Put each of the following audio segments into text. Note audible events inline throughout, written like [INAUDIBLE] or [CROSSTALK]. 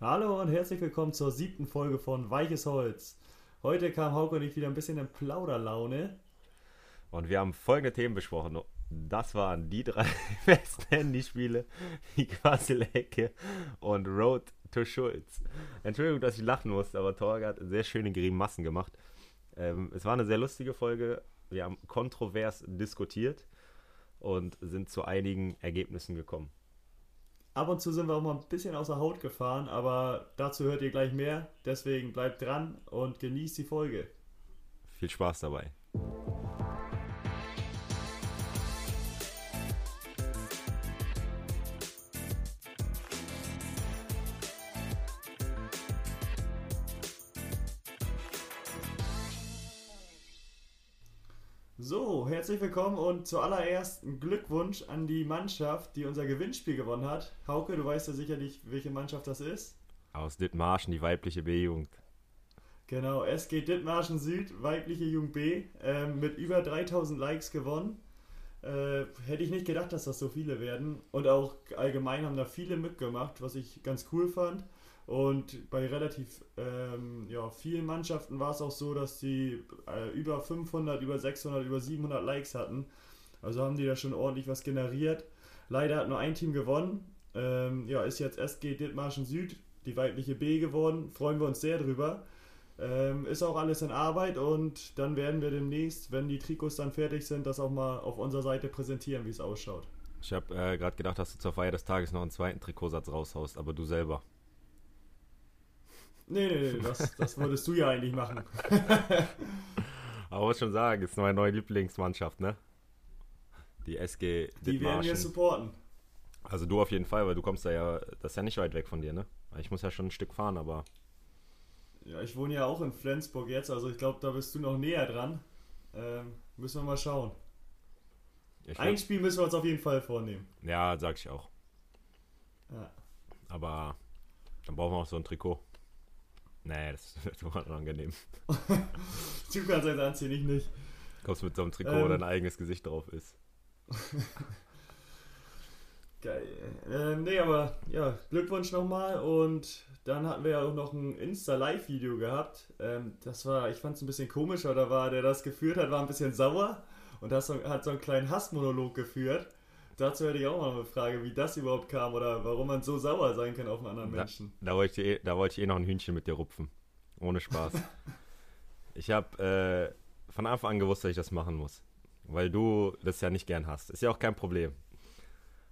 Hallo und herzlich willkommen zur siebten Folge von Weiches Holz. Heute kam Hauke und ich wieder ein bisschen in Plauderlaune. Und wir haben folgende Themen besprochen. Das waren die drei [LAUGHS] besten Handyspiele, die Quasselecke und Road to Schulz. Entschuldigung, dass ich lachen musste, aber Torge hat sehr schöne Grimassen gemacht. Ähm, es war eine sehr lustige Folge. Wir haben kontrovers diskutiert und sind zu einigen Ergebnissen gekommen. Ab und zu sind wir auch mal ein bisschen außer Haut gefahren, aber dazu hört ihr gleich mehr. Deswegen bleibt dran und genießt die Folge. Viel Spaß dabei. Willkommen und zuallererst ein Glückwunsch an die Mannschaft, die unser Gewinnspiel gewonnen hat. Hauke, du weißt ja sicherlich, welche Mannschaft das ist. Aus Dithmarschen, die weibliche B-Jugend. Genau, SG Dithmarschen Süd, weibliche Jugend B, äh, mit über 3000 Likes gewonnen. Äh, hätte ich nicht gedacht, dass das so viele werden. Und auch allgemein haben da viele mitgemacht, was ich ganz cool fand. Und bei relativ ähm, ja, vielen Mannschaften war es auch so, dass die äh, über 500, über 600, über 700 Likes hatten. Also haben die da schon ordentlich was generiert. Leider hat nur ein Team gewonnen. Ähm, ja, ist jetzt SG Dithmarschen Süd, die weibliche B geworden. Freuen wir uns sehr drüber. Ähm, ist auch alles in Arbeit und dann werden wir demnächst, wenn die Trikots dann fertig sind, das auch mal auf unserer Seite präsentieren, wie es ausschaut. Ich habe äh, gerade gedacht, dass du zur Feier des Tages noch einen zweiten Trikotsatz raushaust, aber du selber. Nee, nee, nee, das, das würdest du ja eigentlich machen. [LAUGHS] Aber muss schon sagen, ist meine neue Lieblingsmannschaft, ne? Die SG Die werden wir supporten. Also du auf jeden Fall, weil du kommst da ja, das ist ja nicht weit weg von dir, ne? Ich muss ja schon ein Stück fahren, aber. Ja, ich wohne ja auch in Flensburg jetzt, also ich glaube, da bist du noch näher dran. Ähm, müssen wir mal schauen. Ich ein Spiel müssen wir uns auf jeden Fall vornehmen. Ja, sag ich auch. Ja. Aber dann brauchen wir auch so ein Trikot. Nee, das [LAUGHS] wird unangenehm. [LAUGHS] du kannst jetzt anziehen, ich nicht. Kommst mit so einem Trikot, ähm, wo dein eigenes Gesicht drauf ist. [LAUGHS] Geil. Ähm, nee, aber ja, Glückwunsch nochmal. Und dann hatten wir ja auch noch ein Insta-Live-Video gehabt. Ähm, das war, ich fand es ein bisschen komisch, oder war, der das geführt hat, war ein bisschen sauer und das hat so einen kleinen Hassmonolog geführt. Dazu hätte ich auch mal eine Frage, wie das überhaupt kam oder warum man so sauer sein kann auf einen anderen Menschen. Da, da wollte, ich, eh, da wollte ich eh noch ein Hühnchen mit dir rupfen. Ohne Spaß. [LAUGHS] ich habe äh, von Anfang an gewusst, dass ich das machen muss. Weil du das ja nicht gern hast. Ist ja auch kein Problem.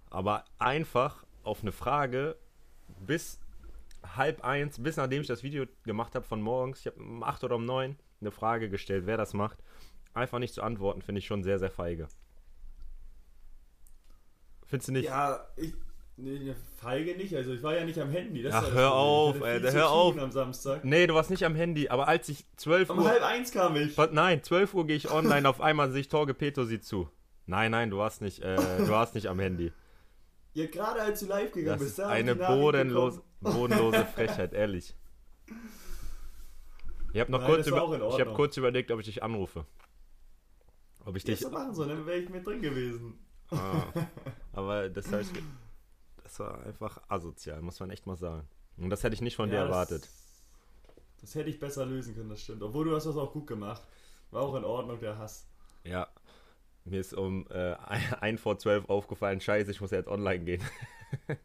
Aber einfach auf eine Frage bis halb eins, bis nachdem ich das Video gemacht habe von morgens, ich habe um acht oder um neun eine Frage gestellt, wer das macht, einfach nicht zu antworten, finde ich schon sehr, sehr feige. Findest du nicht? Ja, ich. Nee, feige nicht, also ich war ja nicht am Handy. Das Ach, hör auf, ey, hör auf. Am Samstag. Nee, du warst nicht am Handy, aber als ich 12 um Uhr. Um halb eins kam ich. Nein, 12 Uhr gehe ich online, auf einmal sehe ich Torge Peto sie zu. Nein, nein, du warst nicht, äh, du warst nicht am Handy. Ja, gerade als du live gegangen das bist, da eine bodenlose, [LAUGHS] bodenlose Frechheit, ehrlich. Ich habe noch Nein, kurz, über, ich hab kurz überlegt, ob ich dich anrufe. Ob ich dich. Ja, so machen sollen, dann wäre ich mit drin gewesen. Ah, [LAUGHS] aber das, heißt, das war einfach asozial, muss man echt mal sagen. Und das hätte ich nicht von ja, dir erwartet. Das, das, hätte ich besser lösen können, das stimmt. Obwohl du hast das auch gut gemacht. War auch in Ordnung, der Hass. Ja. Mir ist um äh, [LAUGHS] ein vor zwölf aufgefallen, scheiße, ich muss jetzt online gehen. [LAUGHS]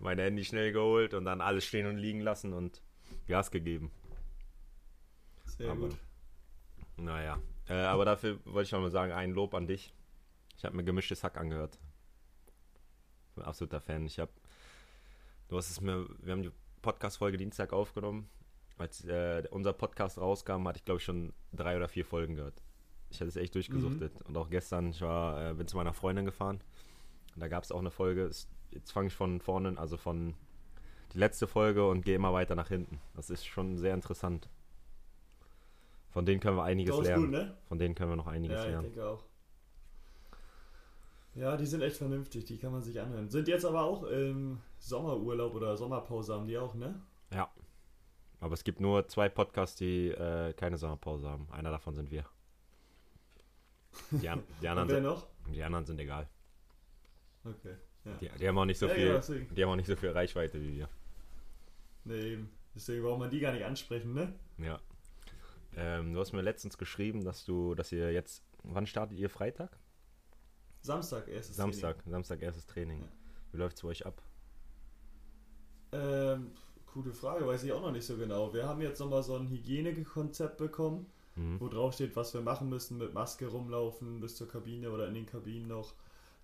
mein Handy schnell geholt und dann alles stehen und liegen lassen und Gas gegeben. Sehr aber, gut. Naja, äh, aber dafür wollte ich noch mal sagen, ein Lob an dich. Ich habe mir gemischtes Hack angehört. Ich bin ein absoluter Fan. Ich habe, du hast es mir, wir haben die Podcast-Folge Dienstag aufgenommen. Als äh, unser Podcast rauskam, hatte ich glaube ich schon drei oder vier Folgen gehört. Ich hatte es echt durchgesuchtet. Mhm. Und auch gestern, ich war, äh, bin zu meiner Freundin gefahren. Und da gab es auch eine Folge. Jetzt fange ich von vorne, also von die letzte Folge und gehe immer weiter nach hinten. Das ist schon sehr interessant. Von denen können wir einiges lernen. Gut, ne? Von denen können wir noch einiges ja, lernen. Ja, ich denke auch. Ja, die sind echt vernünftig, die kann man sich anhören. Sind jetzt aber auch im Sommerurlaub oder Sommerpause haben die auch, ne? Ja. Aber es gibt nur zwei Podcasts, die äh, keine Sommerpause haben. Einer davon sind wir. Die, an, die [LAUGHS] anderen wer sind, noch? Die anderen sind egal. Okay. Ja. Die, die, haben auch nicht so ja, viel, ja, die haben auch nicht so viel Reichweite wie wir. Nee, eben. Deswegen braucht man die gar nicht ansprechen, ne? Ja. Ähm, du hast mir letztens geschrieben, dass du, dass ihr jetzt, wann startet ihr Freitag? Samstag erstes Samstag, Training. Samstag erstes Training. Ja. Wie läuft es bei euch ab? Ähm, gute Frage, weiß ich auch noch nicht so genau. Wir haben jetzt nochmal so ein Hygienekonzept bekommen, mhm. wo drauf steht, was wir machen müssen, mit Maske rumlaufen bis zur Kabine oder in den Kabinen noch.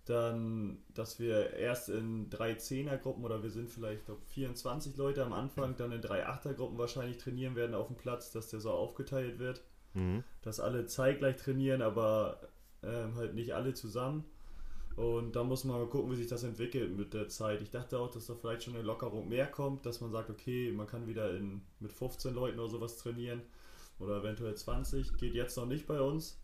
Dann, dass wir erst in drei Zehnergruppen oder wir sind vielleicht glaub, 24 Leute am Anfang, dann in drei Achtergruppen wahrscheinlich trainieren werden auf dem Platz, dass der so aufgeteilt wird. Mhm. Dass alle zeitgleich trainieren, aber ähm, halt nicht alle zusammen. Und da muss man mal gucken, wie sich das entwickelt mit der Zeit. Ich dachte auch, dass da vielleicht schon eine Lockerung mehr kommt, dass man sagt, okay, man kann wieder in, mit 15 Leuten oder sowas trainieren oder eventuell 20. Geht jetzt noch nicht bei uns.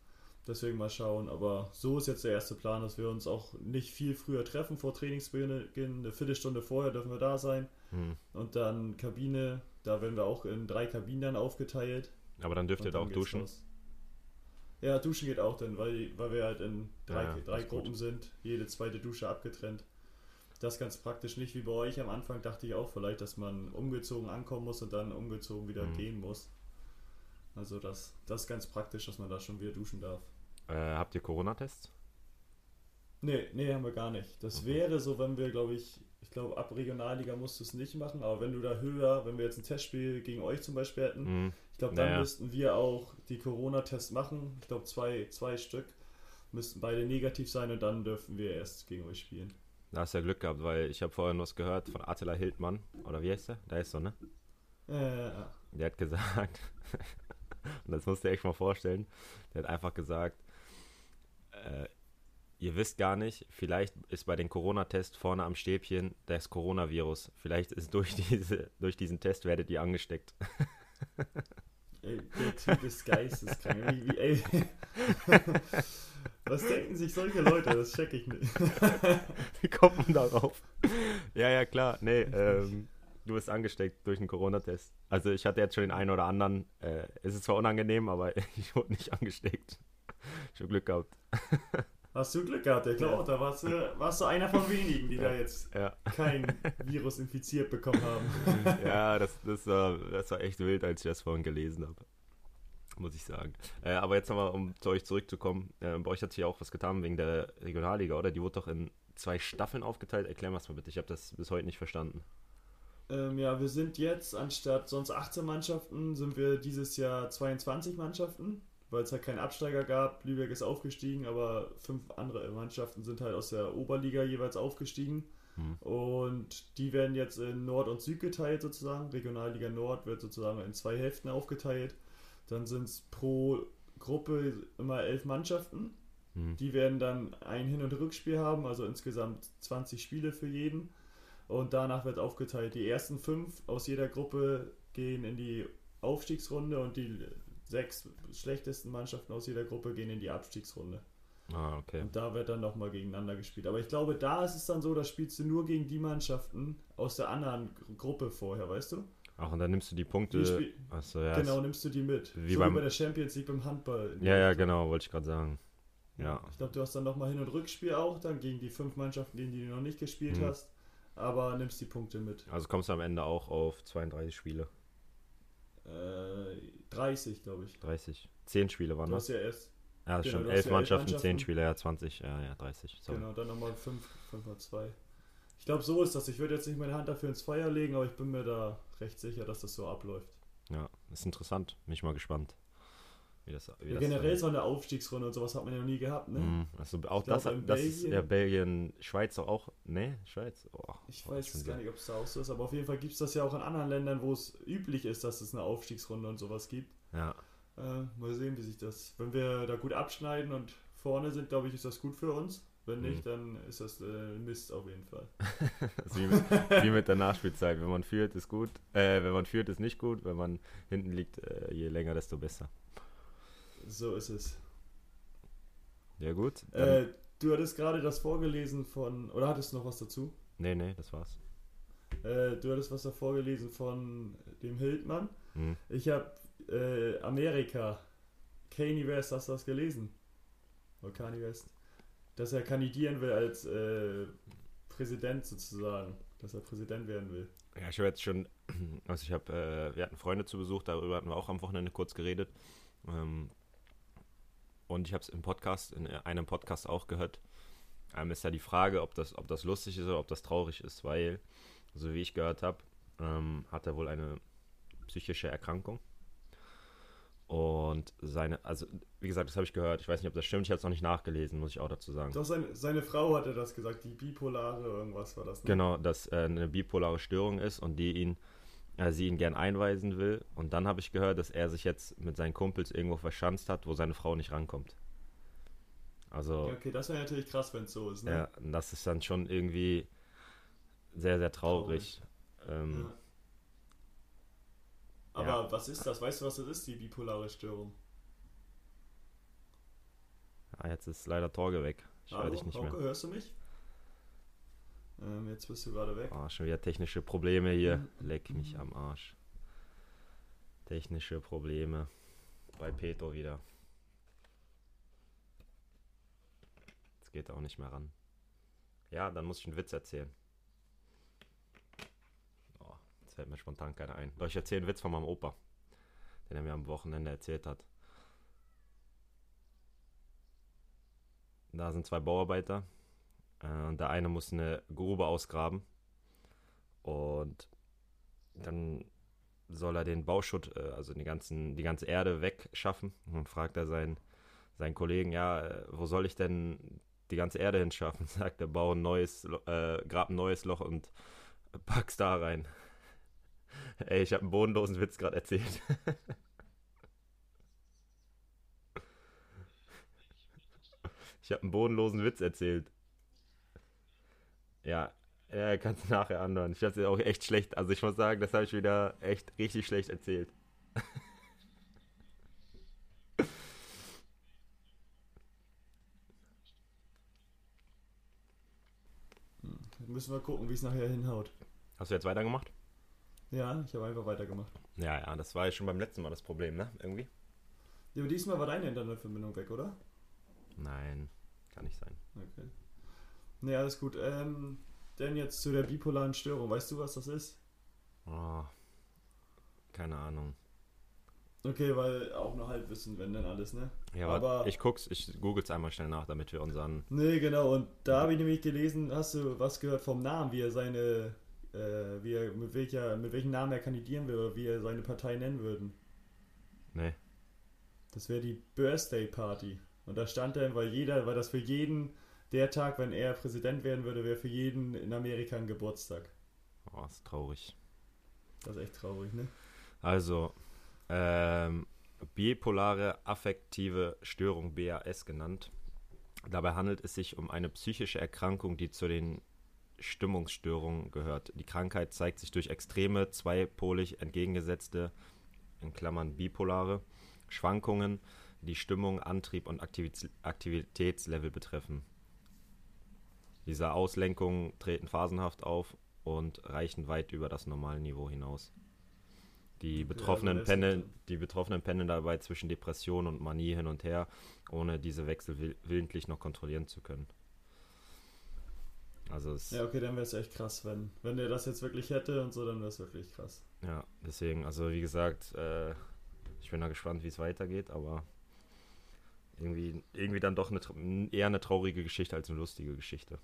Deswegen mal schauen. Aber so ist jetzt der erste Plan, dass wir uns auch nicht viel früher treffen vor Trainingsbeginn. Eine Viertelstunde vorher dürfen wir da sein. Hm. Und dann Kabine, da werden wir auch in drei Kabinen dann aufgeteilt. Aber dann dürft ihr da auch duschen. Raus. Ja, duschen geht auch dann, weil, weil wir halt in drei, ja, drei Gruppen gut. sind, jede zweite Dusche abgetrennt. Das ist ganz praktisch nicht wie bei euch am Anfang, dachte ich auch vielleicht, dass man umgezogen ankommen muss und dann umgezogen wieder mhm. gehen muss. Also das, das ist ganz praktisch, dass man da schon wieder duschen darf. Äh, habt ihr Corona-Tests? Nee, nee, haben wir gar nicht. Das okay. wäre so, wenn wir, glaube ich, ich glaube, ab Regionalliga musst du es nicht machen, aber wenn du da höher, wenn wir jetzt ein Testspiel gegen euch zum Beispiel hätten, mhm. ich glaube, dann naja. müssten wir auch die Corona-Tests machen. Ich glaube, zwei, zwei Stück müssten beide negativ sein und dann dürfen wir erst gegen euch spielen. Da hast du ja Glück gehabt, weil ich habe vorhin was gehört von Attila Hildmann, oder wie heißt der? Da ist so, ne? Äh, Der hat gesagt, [LAUGHS] und das musst du dir echt mal vorstellen, der hat einfach gesagt, äh, ihr wisst gar nicht, vielleicht ist bei den Corona-Tests vorne am Stäbchen das Coronavirus. Vielleicht ist durch, [LAUGHS] diese, durch diesen Test werdet ihr angesteckt. [LAUGHS] Ey, der Typ ist geisteskrank. Wie, wie, ey. [LAUGHS] Was denken sich solche Leute? Das check ich nicht. Wie kommt man darauf? Ja, ja, klar. Nee, ähm, du bist angesteckt durch einen Corona-Test. Also ich hatte jetzt schon den einen oder anderen. Äh, es ist zwar unangenehm, aber ich wurde nicht angesteckt. Habe Glück gehabt. [LAUGHS] Hast du Glück gehabt, ja klar. Da warst du, warst du einer von wenigen, die ja. da jetzt ja. kein Virus infiziert bekommen haben. [LAUGHS] ja, das, das, war, das war echt wild, als ich das vorhin gelesen habe. Muss ich sagen. Äh, aber jetzt nochmal, um zu euch zurückzukommen. Äh, bei euch hat sich ja auch was getan wegen der Regionalliga, oder? Die wurde doch in zwei Staffeln aufgeteilt. Erklär mal bitte. Ich habe das bis heute nicht verstanden. Ähm, ja, wir sind jetzt anstatt sonst 18 Mannschaften, sind wir dieses Jahr 22 Mannschaften weil es halt keinen Absteiger gab. Lübeck ist aufgestiegen, aber fünf andere Mannschaften sind halt aus der Oberliga jeweils aufgestiegen. Hm. Und die werden jetzt in Nord und Süd geteilt sozusagen. Regionalliga Nord wird sozusagen in zwei Hälften aufgeteilt. Dann sind es pro Gruppe immer elf Mannschaften. Hm. Die werden dann ein Hin- und Rückspiel haben, also insgesamt 20 Spiele für jeden. Und danach wird aufgeteilt. Die ersten fünf aus jeder Gruppe gehen in die Aufstiegsrunde und die sechs schlechtesten Mannschaften aus jeder Gruppe gehen in die Abstiegsrunde. Ah, okay. Und da wird dann nochmal gegeneinander gespielt. Aber ich glaube, da ist es dann so, da spielst du nur gegen die Mannschaften aus der anderen Gruppe vorher, weißt du? Ach, und dann nimmst du die Punkte. Die Achso, ja, genau, nimmst du die mit. Wie, so beim, wie bei der Champions League beim Handball. Ja, ja, genau, wollte ich gerade sagen. Ja. Ich glaube, du hast dann nochmal Hin- und Rückspiel auch, dann gegen die fünf Mannschaften, gegen die du noch nicht gespielt mhm. hast. Aber nimmst die Punkte mit. Also kommst du am Ende auch auf 32 Spiele. Äh, 30, glaube ich. 30. 10 Spiele waren das. Du hast ja erst. Ja, genau, schon 11 ja Mannschaften, Mannschaften, 10 Spiele, ja, 20, ja, ja, 30. Sorry. Genau, dann nochmal 5, 5 mal 2. Ich glaube, so ist das. Ich würde jetzt nicht meine Hand dafür ins Feuer legen, aber ich bin mir da recht sicher, dass das so abläuft. Ja, ist interessant. Bin ich mal gespannt. Wie das, wie ja, generell dann... so eine Aufstiegsrunde und sowas hat man ja noch nie gehabt, ne? Mm, also auch das, glaub, das Belgien, ist ja Belgien, Schweiz auch. Ne, Schweiz. Oh, ich oh, weiß gar nicht, ob es da auch so ist, aber auf jeden Fall gibt es das ja auch in anderen Ländern, wo es üblich ist, dass es eine Aufstiegsrunde und sowas gibt. Ja. Äh, mal sehen, wie sich das. Wenn wir da gut abschneiden und vorne sind, glaube ich, ist das gut für uns. Wenn nicht, mhm. dann ist das äh, Mist auf jeden Fall. [LAUGHS] wie, mit, wie, mit, der Nachspielzeit. Wenn man führt, ist gut. Äh, wenn man führt, ist nicht gut. Wenn man hinten liegt, äh, je länger, desto besser. So ist es. Ja, gut. Äh, du hattest gerade das vorgelesen von. Oder hattest du noch was dazu? Nee, nee, das war's. Äh, du hattest was da vorgelesen von dem Hildmann. Hm. Ich habe äh, Amerika. Kanye West, hast du das gelesen? Oder Kanye West? Dass er kandidieren will als äh, Präsident sozusagen, dass er Präsident werden will. Ja, ich habe jetzt schon, [CLEARS THROAT] also ich habe, äh, wir hatten Freunde zu Besuch, darüber hatten wir auch am Wochenende kurz geredet. Ähm, und ich habe es im Podcast, in einem Podcast auch gehört. Ähm, ist ja die Frage, ob das, ob das lustig ist oder ob das traurig ist, weil, so wie ich gehört habe, ähm, hat er wohl eine psychische Erkrankung. Und seine, also wie gesagt, das habe ich gehört. Ich weiß nicht, ob das stimmt. Ich habe es noch nicht nachgelesen, muss ich auch dazu sagen. Doch seine, seine Frau hatte das gesagt, die bipolare irgendwas war das. Ne? Genau, dass äh, eine bipolare Störung ist und die ihn, äh, sie ihn gern einweisen will. Und dann habe ich gehört, dass er sich jetzt mit seinen Kumpels irgendwo verschanzt hat, wo seine Frau nicht rankommt. Also. Ja, okay, das wäre natürlich krass, wenn es so ist. Ne? Ja, das ist dann schon irgendwie sehr, sehr traurig. traurig. Ähm, ja. Aber ja. was ist das? Weißt du, was das ist, die bipolare Störung? Ja, jetzt ist leider Torge weg. Ich höre dich nicht Hauke, mehr. hörst du mich? Ähm, jetzt bist du gerade weg. Oh, schon wieder technische Probleme hier. Mhm. Leck mich am Arsch. Technische Probleme. Bei Peto wieder. Jetzt geht er auch nicht mehr ran. Ja, dann muss ich einen Witz erzählen fällt mir spontan keiner ein. Doch ich erzähle einen Witz von meinem Opa, den er mir am Wochenende erzählt hat. Da sind zwei Bauarbeiter und der eine muss eine Grube ausgraben und dann soll er den Bauschutt, äh, also die, ganzen, die ganze Erde wegschaffen. Und fragt er seinen, seinen Kollegen, ja, äh, wo soll ich denn die ganze Erde hinschaffen? [LAUGHS] Sagt er, bau ein neues, äh, grab ein neues Loch und pack's da rein. [LAUGHS] Ey, ich habe einen bodenlosen Witz gerade erzählt. [LAUGHS] ich habe einen bodenlosen Witz erzählt. Ja, ja, kannst du [LAUGHS] nachher anhören. Ich habe es auch echt schlecht. Also ich muss sagen, das habe ich wieder echt richtig schlecht erzählt. [LAUGHS] Müssen wir gucken, wie es nachher hinhaut. Hast du jetzt weitergemacht? Ja, ich habe einfach weitergemacht. Ja, ja, das war ja schon beim letzten Mal das Problem, ne? Irgendwie. Ja, aber diesmal war deine Internetverbindung weg, oder? Nein, kann nicht sein. Okay. Ne, alles gut. Ähm, denn jetzt zu der bipolaren Störung. Weißt du, was das ist? Oh, keine Ahnung. Okay, weil auch nur halb wissen, wenn denn alles, ne? Ja, aber ich guck's, ich google's einmal schnell nach, damit wir unseren. Nee, genau, und da habe ich nämlich gelesen, hast du was gehört vom Namen, wie er seine äh, wie er, mit, welcher, mit welchem Namen er kandidieren will oder wie er seine Partei nennen würden. Nee. Das wäre die Birthday Party. Und da stand dann, weil jeder, weil das für jeden, der Tag, wenn er Präsident werden würde, wäre für jeden in Amerika ein Geburtstag. Oh, ist traurig. Das ist echt traurig, ne? Also, ähm, bipolare affektive Störung, BAS genannt. Dabei handelt es sich um eine psychische Erkrankung, die zu den Stimmungsstörung gehört. Die Krankheit zeigt sich durch extreme, zweipolig entgegengesetzte, in Klammern bipolare, Schwankungen, die Stimmung, Antrieb und Aktivitätslevel betreffen. Diese Auslenkungen treten phasenhaft auf und reichen weit über das normale Niveau hinaus. Die Betroffenen, ja, pendeln, die Betroffenen pendeln dabei zwischen Depression und Manie hin und her, ohne diese Wechsel willentlich noch kontrollieren zu können. Also es ja, okay, dann wäre es echt krass, wenn, wenn der das jetzt wirklich hätte und so, dann wäre es wirklich krass. Ja, deswegen, also wie gesagt, äh, ich bin da gespannt, wie es weitergeht, aber irgendwie, irgendwie dann doch eine, eher eine traurige Geschichte als eine lustige Geschichte.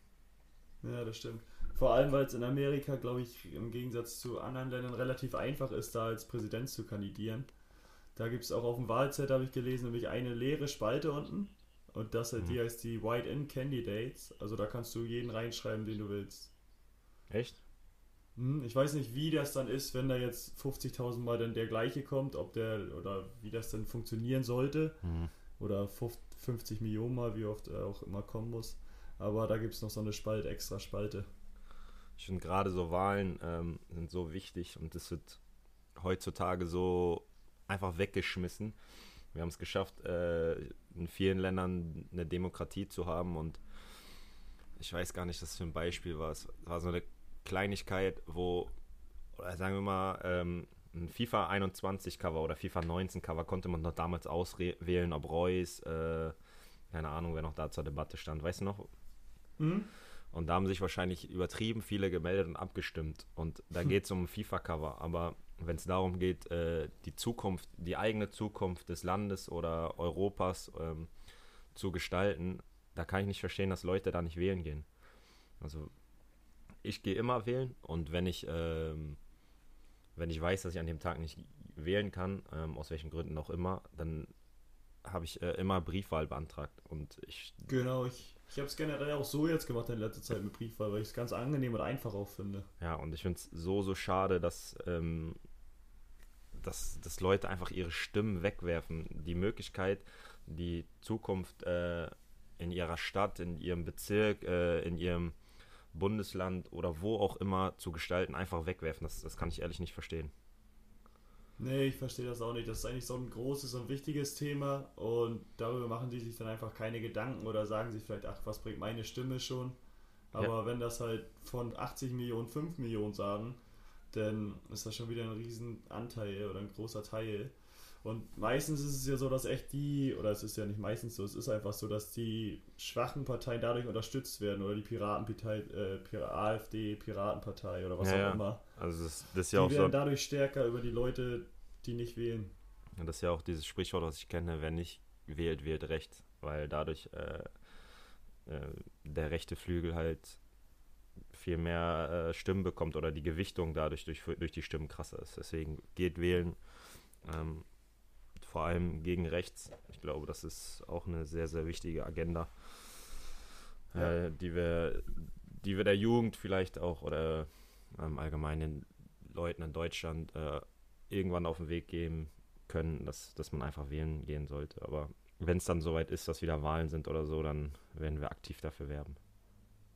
Ja, das stimmt. Vor allem, weil es in Amerika, glaube ich, im Gegensatz zu anderen Ländern relativ einfach ist, da als Präsident zu kandidieren. Da gibt es auch auf dem Wahlzettel, habe ich gelesen, nämlich eine leere Spalte unten und das mhm. die heißt die White-In Candidates. Also da kannst du jeden reinschreiben, den du willst. Echt? Hm, ich weiß nicht, wie das dann ist, wenn da jetzt 50.000 Mal dann der gleiche kommt, ob der oder wie das dann funktionieren sollte. Mhm. Oder 50 Millionen Mal, wie oft er auch immer kommen muss. Aber da gibt es noch so eine Spalte, extra Spalte. Ich finde gerade so Wahlen ähm, sind so wichtig und es wird heutzutage so einfach weggeschmissen. Wir haben es geschafft, äh, in vielen Ländern eine Demokratie zu haben und ich weiß gar nicht, was für ein Beispiel war. Es war so eine Kleinigkeit, wo, sagen wir mal, ähm, ein FIFA 21 Cover oder FIFA 19 Cover konnte man noch damals auswählen, ob Reus, äh, keine Ahnung, wer noch da zur Debatte stand, weißt du noch? Mhm. Und da haben sich wahrscheinlich übertrieben viele gemeldet und abgestimmt. Und da geht es um FIFA-Cover. Aber wenn es darum geht, äh, die Zukunft, die eigene Zukunft des Landes oder Europas ähm, zu gestalten, da kann ich nicht verstehen, dass Leute da nicht wählen gehen. Also ich gehe immer wählen und wenn ich, ähm, wenn ich weiß, dass ich an dem Tag nicht wählen kann, ähm, aus welchen Gründen auch immer, dann habe ich äh, immer Briefwahl beantragt. Und ich. Genau, ich, ich habe es generell auch so jetzt gemacht in letzter Zeit mit Briefwahl, weil ich es ganz angenehm und einfach auch finde. Ja, und ich finde es so, so schade, dass, ähm, dass, dass Leute einfach ihre Stimmen wegwerfen. Die Möglichkeit, die Zukunft äh, in ihrer Stadt, in ihrem Bezirk, äh, in ihrem Bundesland oder wo auch immer zu gestalten, einfach wegwerfen. Das, das kann ich ehrlich nicht verstehen. Nee, ich verstehe das auch nicht. Das ist eigentlich so ein großes und wichtiges Thema und darüber machen die sich dann einfach keine Gedanken oder sagen sich vielleicht, ach, was bringt meine Stimme schon? Aber ja. wenn das halt von 80 Millionen 5 Millionen sagen, dann ist das schon wieder ein riesen Anteil oder ein großer Teil. Und meistens ist es ja so, dass echt die, oder es ist ja nicht meistens so, es ist einfach so, dass die schwachen Parteien dadurch unterstützt werden oder die Piratenpartei, äh, AfD, Piratenpartei oder was ja, auch immer. Also das, das ist ja die auch werden so dadurch stärker über die Leute, die nicht wählen. Ja, das ist ja auch dieses Sprichwort, was ich kenne, wer nicht wählt, wählt recht, weil dadurch äh, äh, der rechte Flügel halt viel mehr äh, Stimmen bekommt oder die Gewichtung dadurch durch, durch die Stimmen krasser ist. Deswegen geht wählen. Ähm, vor allem gegen rechts. Ich glaube, das ist auch eine sehr, sehr wichtige Agenda, ja. äh, die, wir, die wir der Jugend vielleicht auch oder ähm, allgemein den Leuten in Deutschland äh, irgendwann auf den Weg geben können, dass, dass man einfach wählen gehen sollte. Aber wenn es dann soweit ist, dass wieder Wahlen sind oder so, dann werden wir aktiv dafür werben.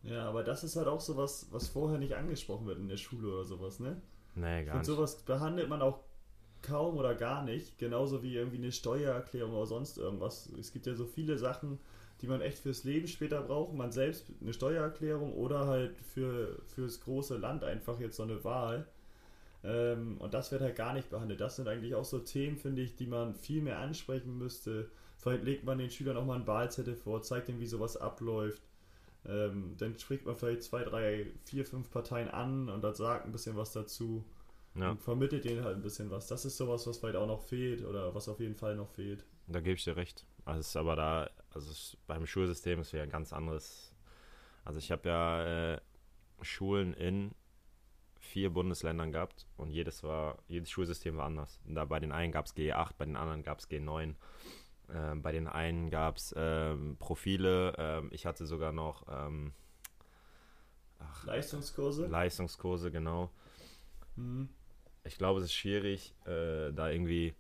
Ja, aber das ist halt auch sowas, was vorher nicht angesprochen wird in der Schule oder sowas, ne? Nee, gar. Und sowas behandelt man auch kaum oder gar nicht. Genauso wie irgendwie eine Steuererklärung oder sonst irgendwas. Es gibt ja so viele Sachen, die man echt fürs Leben später braucht. Man selbst eine Steuererklärung oder halt für, fürs große Land einfach jetzt so eine Wahl. Ähm, und das wird halt gar nicht behandelt. Das sind eigentlich auch so Themen, finde ich, die man viel mehr ansprechen müsste. Vielleicht legt man den Schülern auch mal einen Wahlzettel vor, zeigt ihnen, wie sowas abläuft. Ähm, dann spricht man vielleicht zwei, drei, vier, fünf Parteien an und dann sagt ein bisschen was dazu. Ja. Und vermittelt denen halt ein bisschen was. Das ist sowas, was vielleicht auch noch fehlt oder was auf jeden Fall noch fehlt. Da gebe ich dir recht. Also ist aber da, also ist, beim Schulsystem ist ja ein ganz anderes. Also ich habe ja äh, Schulen in vier Bundesländern gehabt und jedes war, jedes Schulsystem war anders. Da bei den einen gab es G8, bei den anderen gab es G9. Äh, bei den einen gab es ähm, Profile. Ähm, ich hatte sogar noch ähm, ach, Leistungskurse. Leistungskurse, genau. Mhm ich glaube, es ist schwierig, äh, da irgendwie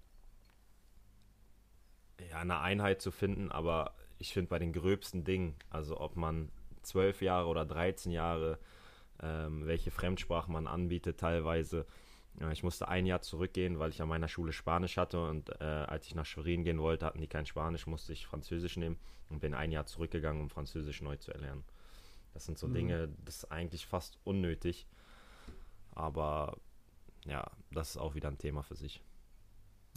ja, eine Einheit zu finden, aber ich finde bei den gröbsten Dingen, also ob man zwölf Jahre oder 13 Jahre, ähm, welche Fremdsprachen man anbietet teilweise. Ja, ich musste ein Jahr zurückgehen, weil ich an meiner Schule Spanisch hatte und äh, als ich nach Schwerin gehen wollte, hatten die kein Spanisch, musste ich Französisch nehmen und bin ein Jahr zurückgegangen, um Französisch neu zu erlernen. Das sind so mhm. Dinge, das ist eigentlich fast unnötig. Aber ja, das ist auch wieder ein Thema für sich.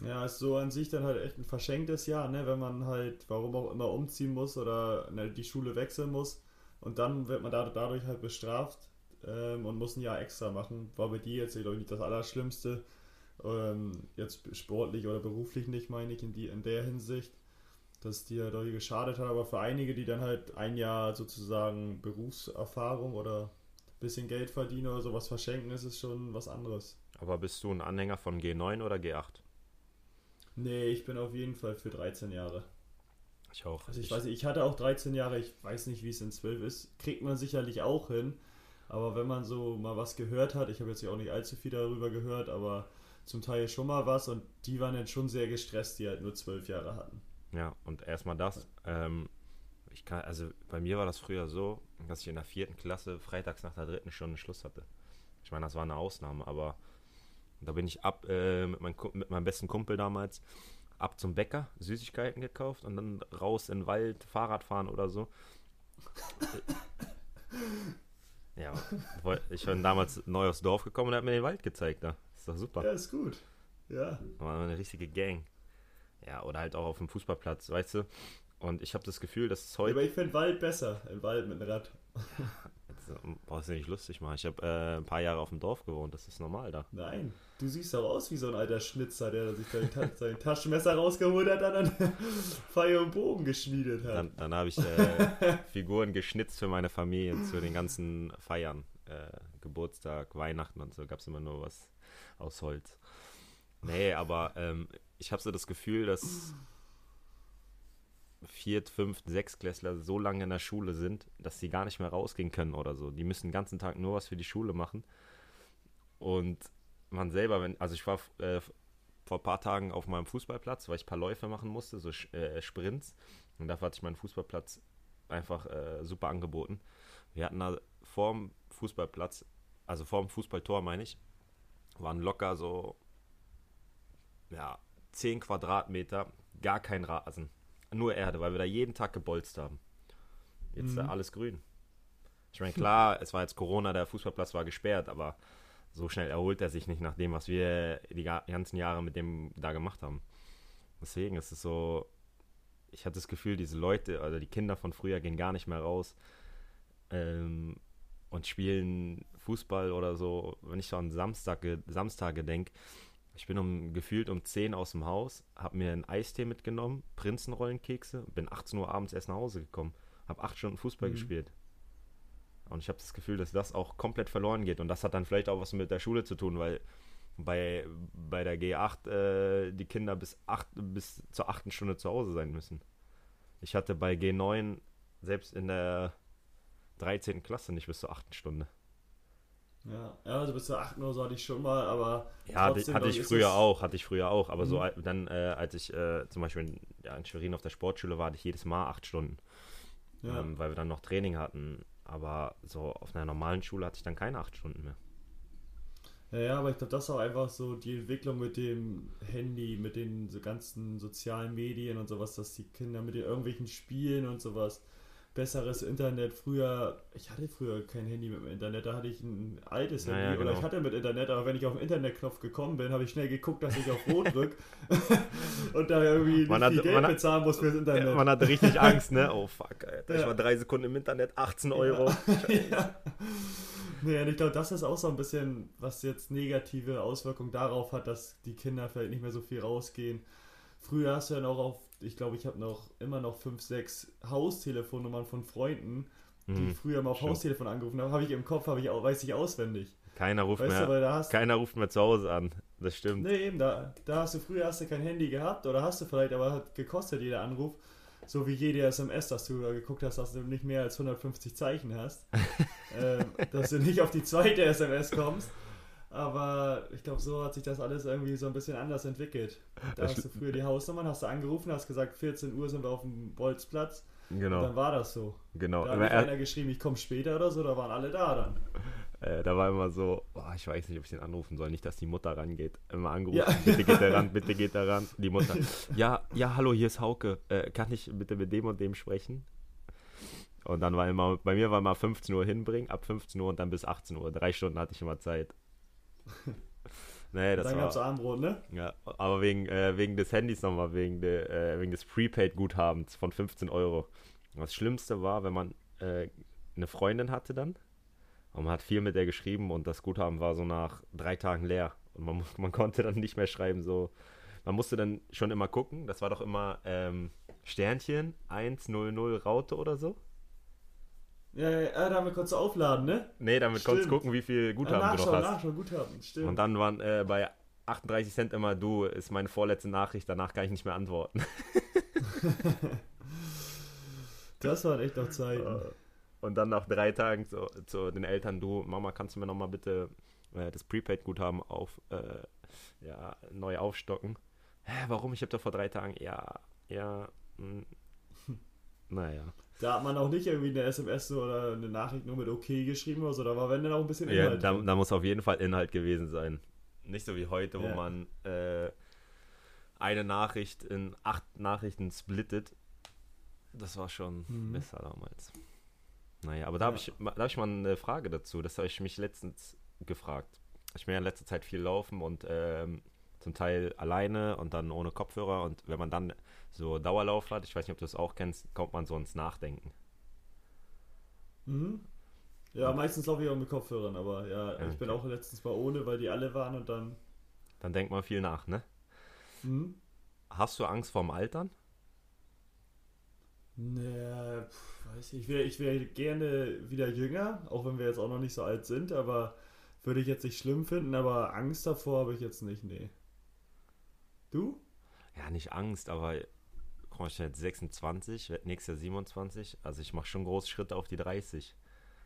Ja, ist so an sich dann halt echt ein verschenktes Jahr, ne, wenn man halt, warum auch immer, umziehen muss oder ne, die Schule wechseln muss und dann wird man da, dadurch halt bestraft ähm, und muss ein Jahr extra machen. War bei dir jetzt, glaube ich, nicht das Allerschlimmste. Ähm, jetzt sportlich oder beruflich nicht, meine ich, in, die, in der Hinsicht, dass dir dadurch geschadet hat, aber für einige, die dann halt ein Jahr sozusagen Berufserfahrung oder ein bisschen Geld verdienen oder sowas verschenken, ist es schon was anderes. Aber bist du ein Anhänger von G9 oder G8? Nee, ich bin auf jeden Fall für 13 Jahre. Ich auch. Also ich, ich weiß nicht, ich hatte auch 13 Jahre, ich weiß nicht, wie es in 12 ist. Kriegt man sicherlich auch hin. Aber wenn man so mal was gehört hat, ich habe jetzt ja auch nicht allzu viel darüber gehört, aber zum Teil schon mal was und die waren dann schon sehr gestresst, die halt nur 12 Jahre hatten. Ja, und erstmal das. Ähm, ich kann, also bei mir war das früher so, dass ich in der vierten Klasse freitags nach der dritten Stunde Schluss hatte. Ich meine, das war eine Ausnahme, aber und da bin ich ab äh, mit, mein, mit, meinem besten Kumpel damals ab zum Bäcker, Süßigkeiten gekauft und dann raus in den Wald, Fahrrad fahren oder so. [LAUGHS] ja, ich bin damals neu aufs Dorf gekommen und hat mir den Wald gezeigt. Da. Ist doch super. Ja, ist gut. Ja. War eine richtige Gang. Ja, oder halt auch auf dem Fußballplatz, weißt du? Und ich habe das Gefühl, dass es heute. Ja, aber ich finde Wald besser, im Wald mit dem Rad. Brauchst du nicht lustig machen. Ich habe äh, ein paar Jahre auf dem Dorf gewohnt, das ist normal da. Nein, du siehst doch aus wie so ein alter Schnitzer, der sich sein, Ta sein Taschenmesser rausgeholt hat, dann [LAUGHS] Pfeil und Bogen geschmiedet hat. Dann, dann habe ich äh, [LAUGHS] Figuren geschnitzt für meine Familie zu den ganzen Feiern. Äh, Geburtstag, Weihnachten und so gab es immer nur was aus Holz. Nee, aber ähm, ich habe so das Gefühl, dass Viert-, Fünft-, Sechstklässler so lange in der Schule sind, dass sie gar nicht mehr rausgehen können oder so. Die müssen den ganzen Tag nur was für die Schule machen. Und man selber, wenn, also ich war äh, vor ein paar Tagen auf meinem Fußballplatz, weil ich ein paar Läufe machen musste, so äh, Sprints. Und dafür hatte ich meinen Fußballplatz einfach äh, super angeboten. Wir hatten da vorm Fußballplatz, also vorm Fußballtor meine ich, waren locker so, ja, 10 Quadratmeter, gar kein Rasen nur Erde, weil wir da jeden Tag gebolzt haben. Jetzt mhm. alles grün. Ich meine, klar, [LAUGHS] es war jetzt Corona, der Fußballplatz war gesperrt, aber so schnell erholt er sich nicht nach dem, was wir die ganzen Jahre mit dem da gemacht haben. Deswegen ist es so, ich hatte das Gefühl, diese Leute, also die Kinder von früher gehen gar nicht mehr raus ähm, und spielen Fußball oder so. Wenn ich so an Samstage, Samstage denke, ich bin um gefühlt um 10 aus dem Haus, habe mir einen Eistee mitgenommen, Prinzenrollenkekse, bin 18 Uhr abends erst nach Hause gekommen, habe 8 Stunden Fußball mhm. gespielt. Und ich habe das Gefühl, dass das auch komplett verloren geht. Und das hat dann vielleicht auch was mit der Schule zu tun, weil bei, bei der G8 äh, die Kinder bis, 8, bis zur 8. Stunde zu Hause sein müssen. Ich hatte bei G9 selbst in der 13. Klasse nicht bis zur 8. Stunde. Ja, ja also bis zur 8 Uhr so hatte ich schon mal, aber. Ja, trotzdem, hatte ich früher auch, hatte ich früher auch. Aber mhm. so dann, äh, als ich äh, zum Beispiel in, ja, in Schwerin auf der Sportschule war, hatte ich jedes Mal 8 Stunden. Ja. Ähm, weil wir dann noch Training hatten. Aber so auf einer normalen Schule hatte ich dann keine 8 Stunden mehr. Ja, ja, aber ich glaube, das ist auch einfach so die Entwicklung mit dem Handy, mit den so ganzen sozialen Medien und sowas, dass die Kinder mit den irgendwelchen Spielen und sowas besseres Internet. Früher, ich hatte früher kein Handy mit dem Internet, da hatte ich ein altes Handy naja, genau. oder ich hatte mit Internet, aber wenn ich auf den Internetknopf gekommen bin, habe ich schnell geguckt, dass ich auf Rot [LAUGHS] drücke [LAUGHS] und da irgendwie man hat, Geld hat, bezahlen muss fürs Internet. Man hatte richtig [LAUGHS] Angst, ne? Oh fuck, Alter. Ja. Ich war drei Sekunden im Internet, 18 Euro. ja. Nee, und ich glaube, das ist auch so ein bisschen, was jetzt negative Auswirkungen darauf hat, dass die Kinder vielleicht nicht mehr so viel rausgehen. Früher hast du dann auch auf ich glaube, ich habe noch immer noch fünf, sechs Haustelefonnummern von Freunden, die mhm, früher mal auf stimmt. Haustelefon angerufen haben, habe ich im Kopf, habe ich auch, weiß ich auswendig. Keiner ruft weißt mehr. Du, hast, keiner ruft mehr zu Hause an. Das stimmt. Nee, eben, da, da hast du früher hast du kein Handy gehabt oder hast du vielleicht, aber hat gekostet jeder Anruf. So wie jede SMS, dass du da geguckt hast, dass du nicht mehr als 150 Zeichen hast. [LAUGHS] ähm, dass du nicht auf die zweite SMS kommst. Aber ich glaube, so hat sich das alles irgendwie so ein bisschen anders entwickelt. Da hast du früher die Hausnummern, hast du angerufen, hast gesagt, 14 Uhr sind wir auf dem Bolzplatz. Genau. Und dann war das so. Genau. Da hat einer geschrieben, ich komme später oder so, da waren alle da dann. Äh, da war immer so, boah, ich weiß nicht, ob ich den anrufen soll, nicht, dass die Mutter rangeht. Immer angerufen, ja. bitte geht er ran, bitte geht er ran. Die Mutter, [LAUGHS] ja, ja, hallo, hier ist Hauke, äh, kann ich bitte mit dem und dem sprechen? Und dann war immer, bei mir war immer 15 Uhr hinbringen, ab 15 Uhr und dann bis 18 Uhr. Drei Stunden hatte ich immer Zeit. Nee, das Dann gab es Armbrot, ne? Ja, aber wegen, äh, wegen des Handys nochmal, wegen, de, äh, wegen des Prepaid-Guthabens von 15 Euro. Das Schlimmste war, wenn man äh, eine Freundin hatte dann und man hat viel mit der geschrieben und das Guthaben war so nach drei Tagen leer und man, man konnte dann nicht mehr schreiben, so. Man musste dann schon immer gucken, das war doch immer ähm, Sternchen 100 Raute oder so. Ja, ja, ja, damit konntest du aufladen, ne? Nee, damit konntest du gucken, wie viel Guthaben ja, du noch hast. Nachschauen, Guthaben, stimmt. Und dann waren äh, bei 38 Cent immer, du, ist meine vorletzte Nachricht, danach kann ich nicht mehr antworten. [LAUGHS] das waren echt noch Zeiten. Äh, und dann nach drei Tagen zu, zu den Eltern, du, Mama, kannst du mir nochmal bitte äh, das Prepaid-Guthaben auf, äh, ja, neu aufstocken? Hä, warum? Ich habe doch vor drei Tagen, ja, ja, mh. Naja. Da hat man auch nicht irgendwie eine SMS oder eine Nachricht nur mit OK geschrieben oder so. Da war wenn dann auch ein bisschen Inhalt. Ja, da, da, muss auf jeden Fall Inhalt gewesen sein. Nicht so wie heute, ja. wo man äh, eine Nachricht in acht Nachrichten splittet. Das war schon mhm. besser damals. Naja, aber da habe ich, hab ich mal eine Frage dazu. Das habe ich mich letztens gefragt. Ich bin ja in letzter Zeit viel laufen und ähm, zum Teil alleine und dann ohne Kopfhörer. Und wenn man dann so Dauerlauf hat, ich weiß nicht, ob du das auch kennst, kommt man so ins Nachdenken. Mhm. Ja, meistens laufe ich auch mit Kopfhörern, aber ja, Ja, ich bin okay. auch letztens mal ohne, weil die alle waren und dann. Dann denkt man viel nach, ne? Hm? Hast du Angst vorm Altern? Pf, weiß ich, ich wäre ich wär gerne wieder jünger, auch wenn wir jetzt auch noch nicht so alt sind, aber würde ich jetzt nicht schlimm finden, aber Angst davor habe ich jetzt nicht, nee. Du? Ja, nicht Angst, aber guck mal, ich bin jetzt 26, werd nächstes Jahr 27. Also ich mache schon große Schritte auf die 30.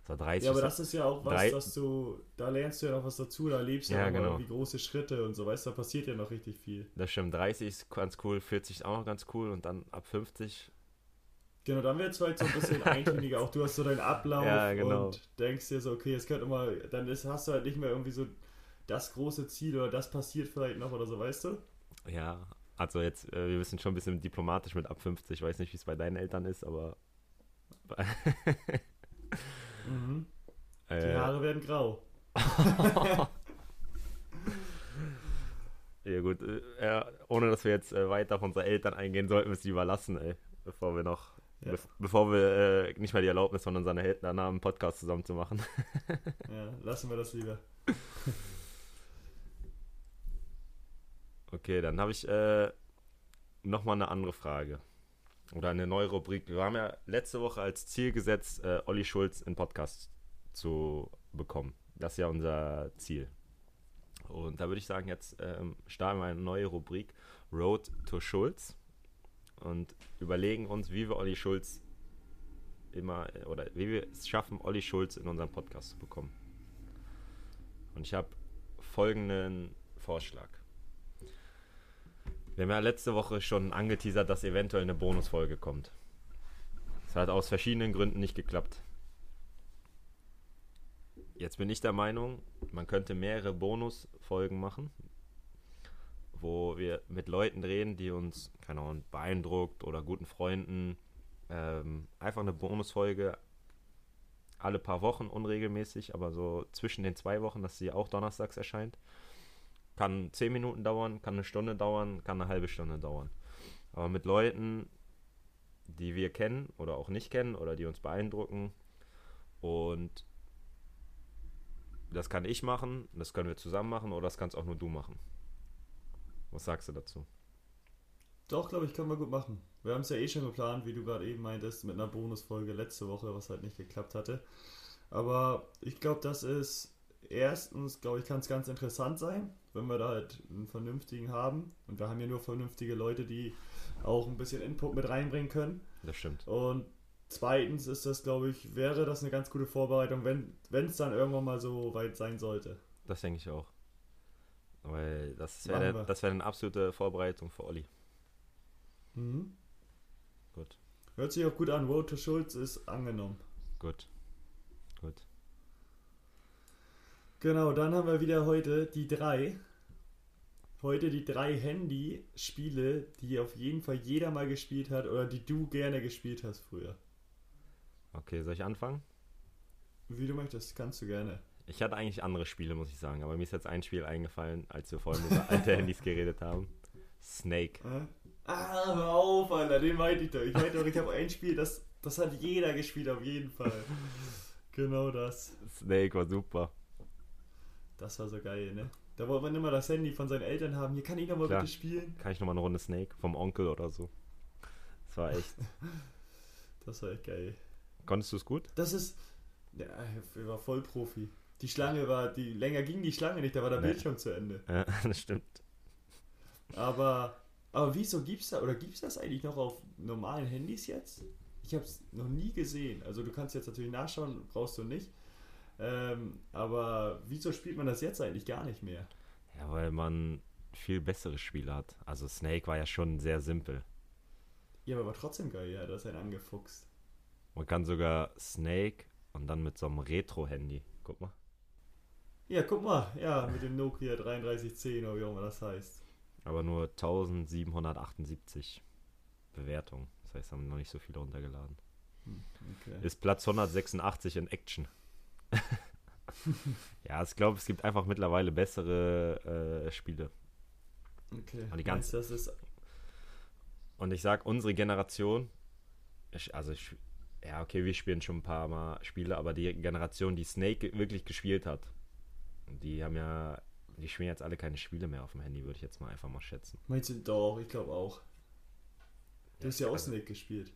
So 30 Ja, aber das ist ja auch was, dass du, da lernst du ja noch was dazu, da lebst du Ja, ja, genau. wie große Schritte und so, weißt du, da passiert ja noch richtig viel. das stimmt, 30 ist ganz cool, 40 ist auch noch ganz cool und dann ab 50 Genau, dann wird es vielleicht so ein bisschen [LAUGHS] eintöniger. Auch du hast so deinen Ablauf Ja, genau. und denkst dir so, okay, jetzt könnte mal, dann ist, hast du halt nicht mehr irgendwie so das große Ziel oder das passiert vielleicht noch oder so, weißt du? Ja, also jetzt, äh, wir sind schon ein bisschen diplomatisch mit ab 50. Ich weiß nicht, wie es bei deinen Eltern ist, aber. [LAUGHS] Mhm. Die äh, Haare werden grau. [LAUGHS] ja, gut. Äh, ohne dass wir jetzt äh, weiter auf unsere Eltern eingehen, sollten wir es lieber lassen, ey. Bevor wir noch. Ja. Bef bevor wir äh, nicht mehr die Erlaubnis von unseren Eltern haben, einen Podcast zusammen zu machen. Ja, lassen wir das lieber. [LAUGHS] Okay, dann habe ich äh, nochmal eine andere Frage. Oder eine neue Rubrik. Wir haben ja letzte Woche als Ziel gesetzt, äh, Olli Schulz in Podcast zu bekommen. Das ist ja unser Ziel. Und da würde ich sagen, jetzt ähm, starten wir eine neue Rubrik, Road to Schulz. Und überlegen uns, wie wir Olli Schulz immer, äh, oder wie wir es schaffen, Olli Schulz in unseren Podcast zu bekommen. Und ich habe folgenden Vorschlag. Wir haben ja letzte Woche schon angeteasert, dass eventuell eine Bonusfolge kommt. Es hat aus verschiedenen Gründen nicht geklappt. Jetzt bin ich der Meinung, man könnte mehrere Bonusfolgen machen, wo wir mit Leuten reden, die uns, keine Ahnung, beeindruckt oder guten Freunden. Ähm, einfach eine Bonusfolge alle paar Wochen unregelmäßig, aber so zwischen den zwei Wochen, dass sie auch donnerstags erscheint. Kann 10 Minuten dauern, kann eine Stunde dauern, kann eine halbe Stunde dauern. Aber mit Leuten, die wir kennen oder auch nicht kennen oder die uns beeindrucken. Und das kann ich machen, das können wir zusammen machen oder das kannst auch nur du machen. Was sagst du dazu? Doch, glaube ich, können wir gut machen. Wir haben es ja eh schon geplant, wie du gerade eben meintest, mit einer Bonusfolge letzte Woche, was halt nicht geklappt hatte. Aber ich glaube, das ist erstens, glaube ich, kann es ganz interessant sein, wenn wir da halt einen vernünftigen haben. Und wir haben ja nur vernünftige Leute, die auch ein bisschen Input mit reinbringen können. Das stimmt. Und zweitens ist das, glaube ich, wäre das eine ganz gute Vorbereitung, wenn es dann irgendwann mal so weit sein sollte. Das denke ich auch. Weil das wäre wär eine absolute Vorbereitung für Olli. Mhm. Gut, Hört sich auch gut an. Road to Schulz ist angenommen. gut. Genau, dann haben wir wieder heute die drei. Heute die drei Handy-Spiele, die auf jeden Fall jeder mal gespielt hat oder die du gerne gespielt hast früher. Okay, soll ich anfangen? Wie du möchtest, kannst du gerne. Ich hatte eigentlich andere Spiele, muss ich sagen, aber mir ist jetzt ein Spiel eingefallen, als wir vorhin über alte [LAUGHS] Handys geredet haben. Snake. Hä? Ah, hör auf, Alter, den meinte ich doch. Ich meinte doch, ich habe ein Spiel, das, das hat jeder gespielt, auf jeden Fall. [LAUGHS] Genau das. Snake war super. Das war so geil, ne? Da wollte man immer das Handy von seinen Eltern haben. Hier kann ich noch mal Klar. bitte spielen. Kann ich nochmal eine Runde Snake vom Onkel oder so? Das war echt. [LAUGHS] Das war echt geil. Konntest du es gut? Das ist. Ja, ich war voll Profi. Die Schlange war, die länger ging die Schlange nicht, da war der Nee. Bildschirm zu Ende. Ja, [LAUGHS] das stimmt. Aber, aber wieso gibt's da, oder gibt's das eigentlich noch auf normalen Handys jetzt? Ich habe es noch nie gesehen. Also du kannst jetzt natürlich nachschauen, brauchst du nicht. Ähm, aber wieso spielt man das jetzt eigentlich gar nicht mehr? Ja, weil man viel bessere Spiele hat. Also Snake war ja schon sehr simpel. Ja, aber trotzdem geil, ja, das ist ein angefuchst. Man kann sogar Snake und dann mit so einem Retro-Handy. Guck mal. Ja, guck mal, ja, mit dem Nokia 3310 oder wie auch immer das heißt. Aber nur 1778 Bewertungen. Das heißt, haben noch nicht so viele runtergeladen. Okay. Ist Platz 186 in Action. [LAUGHS] ja, ich glaube, es gibt einfach mittlerweile bessere äh, Spiele. Okay. Und die ganze- Meinst das ist Und ich sag, unsere Generation, ich, also ich, Ja, okay, wir spielen schon ein paar Mal Spiele, aber die Generation, die Snake wirklich gespielt hat, die haben ja, die spielen jetzt alle keine Spiele mehr auf dem Handy, würde ich jetzt mal einfach mal schätzen. Meinst du doch, ich glaube auch. Du hast ja auch also- Snake gespielt.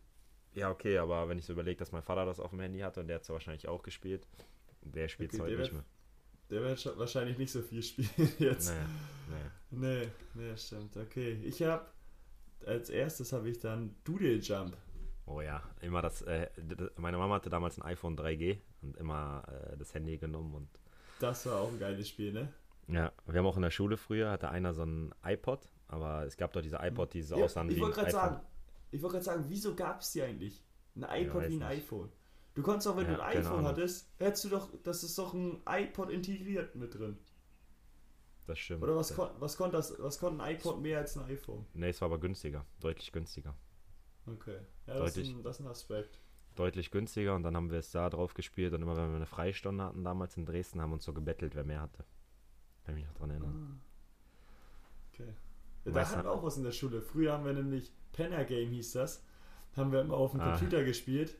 Ja, okay, aber wenn ich so überlege, dass mein Vater das auf dem Handy hatte und der hat es wahrscheinlich auch gespielt, der spielt es Okay, heute der nicht mehr. Der wird wahrscheinlich nicht so viel spielen [LAUGHS] jetzt. Naja, naja. Nee, nee, stimmt. Okay. Ich habe als erstes habe ich dann Doodle Jump. Oh ja, immer das, äh, meine Mama hatte damals ein iPhone 3G und immer äh, das Handy genommen und Das war auch ein geiles Spiel, ne? ja, wir haben auch in der Schule früher, hatte einer so ein iPod, aber es gab doch diese iPod, die so Ja, aussahen ich wie ein wollte gerade iPhone. sagen, ich wollte gerade sagen, wieso gab es die eigentlich? Ein iPod wie ein nicht. iPhone. Du konntest auch, wenn Ja, du ein iPhone hattest, hättest du doch, das ist doch ein iPod integriert mit drin. Das stimmt. Oder was, kon was, konnte das, was konnte ein iPod mehr als ein iPhone? Nee, es war aber günstiger, deutlich günstiger. Okay. Ja, das ist, Deutlich. ein, das ist ein Aspekt. Deutlich günstiger und dann haben wir es da drauf gespielt und immer wenn wir eine Freistunde hatten damals in Dresden, haben wir uns so gebettelt, wer mehr hatte. Kann mich noch dran erinnern. Okay. Ja, da hatten wir auch was in der Schule. Früher haben wir nämlich Penner Game hieß das. Haben wir immer auf dem Ah. Computer gespielt.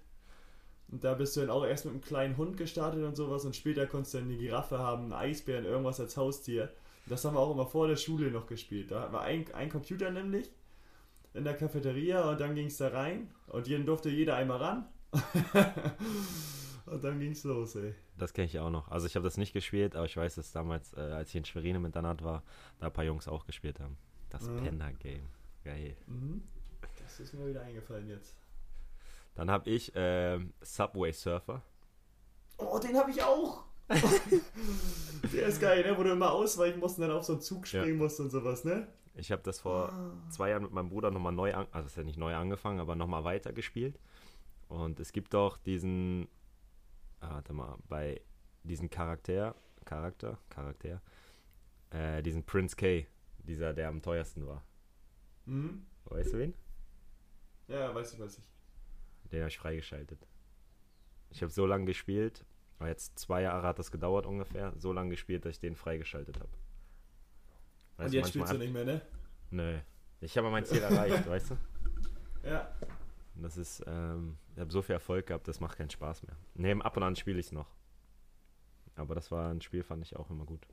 Und da bist du dann auch erst mit einem kleinen Hund gestartet und sowas und später konntest du dann eine Giraffe haben, einen Eisbären, irgendwas als Haustier. Das haben wir auch immer vor der Schule noch gespielt. Da hatten wir ein, ein Computer nämlich in der Cafeteria und dann ging es da rein und jeden durfte jeder einmal ran. [LAUGHS] und dann ging's los, ey. Das kenne ich auch noch. Also ich habe das nicht gespielt, aber ich weiß, dass damals, äh, als ich in Schwerin mit Danat war, da ein paar Jungs auch gespielt haben. Das Mhm. Penner-Game. Geil. Mhm. Das ist mir wieder eingefallen jetzt. Dann habe ich ähm, Subway Surfer. Oh, den habe ich auch. [LAUGHS] Der ist geil, ne? Wo du immer ausweichen musst und dann auf so einen Zug Ja. springen musst und sowas, ne? Ich habe das vor zwei Jahren mit meinem Bruder nochmal neu, an, also ist ja nicht neu angefangen, aber nochmal weiter gespielt. Und es gibt doch diesen, ah, warte mal, bei diesem Charakter, Charakter, Charakter, äh, diesen Prince K, dieser, der am teuersten war. Mhm. Weißt du wen? Ja, weiß ich, weiß ich. Den habe ich freigeschaltet. Ich habe so lange gespielt, aber jetzt zwei Jahre hat das gedauert ungefähr, so lange gespielt, dass ich den freigeschaltet habe. und jetzt spielst du nicht mehr, ne? Nö. Ich habe mein Ziel erreicht, [LAUGHS] weißt du? Ja. Das ist, ähm, ich habe so viel Erfolg gehabt, das macht keinen Spaß mehr. Nee, ab und an spiele ich es noch. Aber das war ein Spiel, fand ich auch immer gut.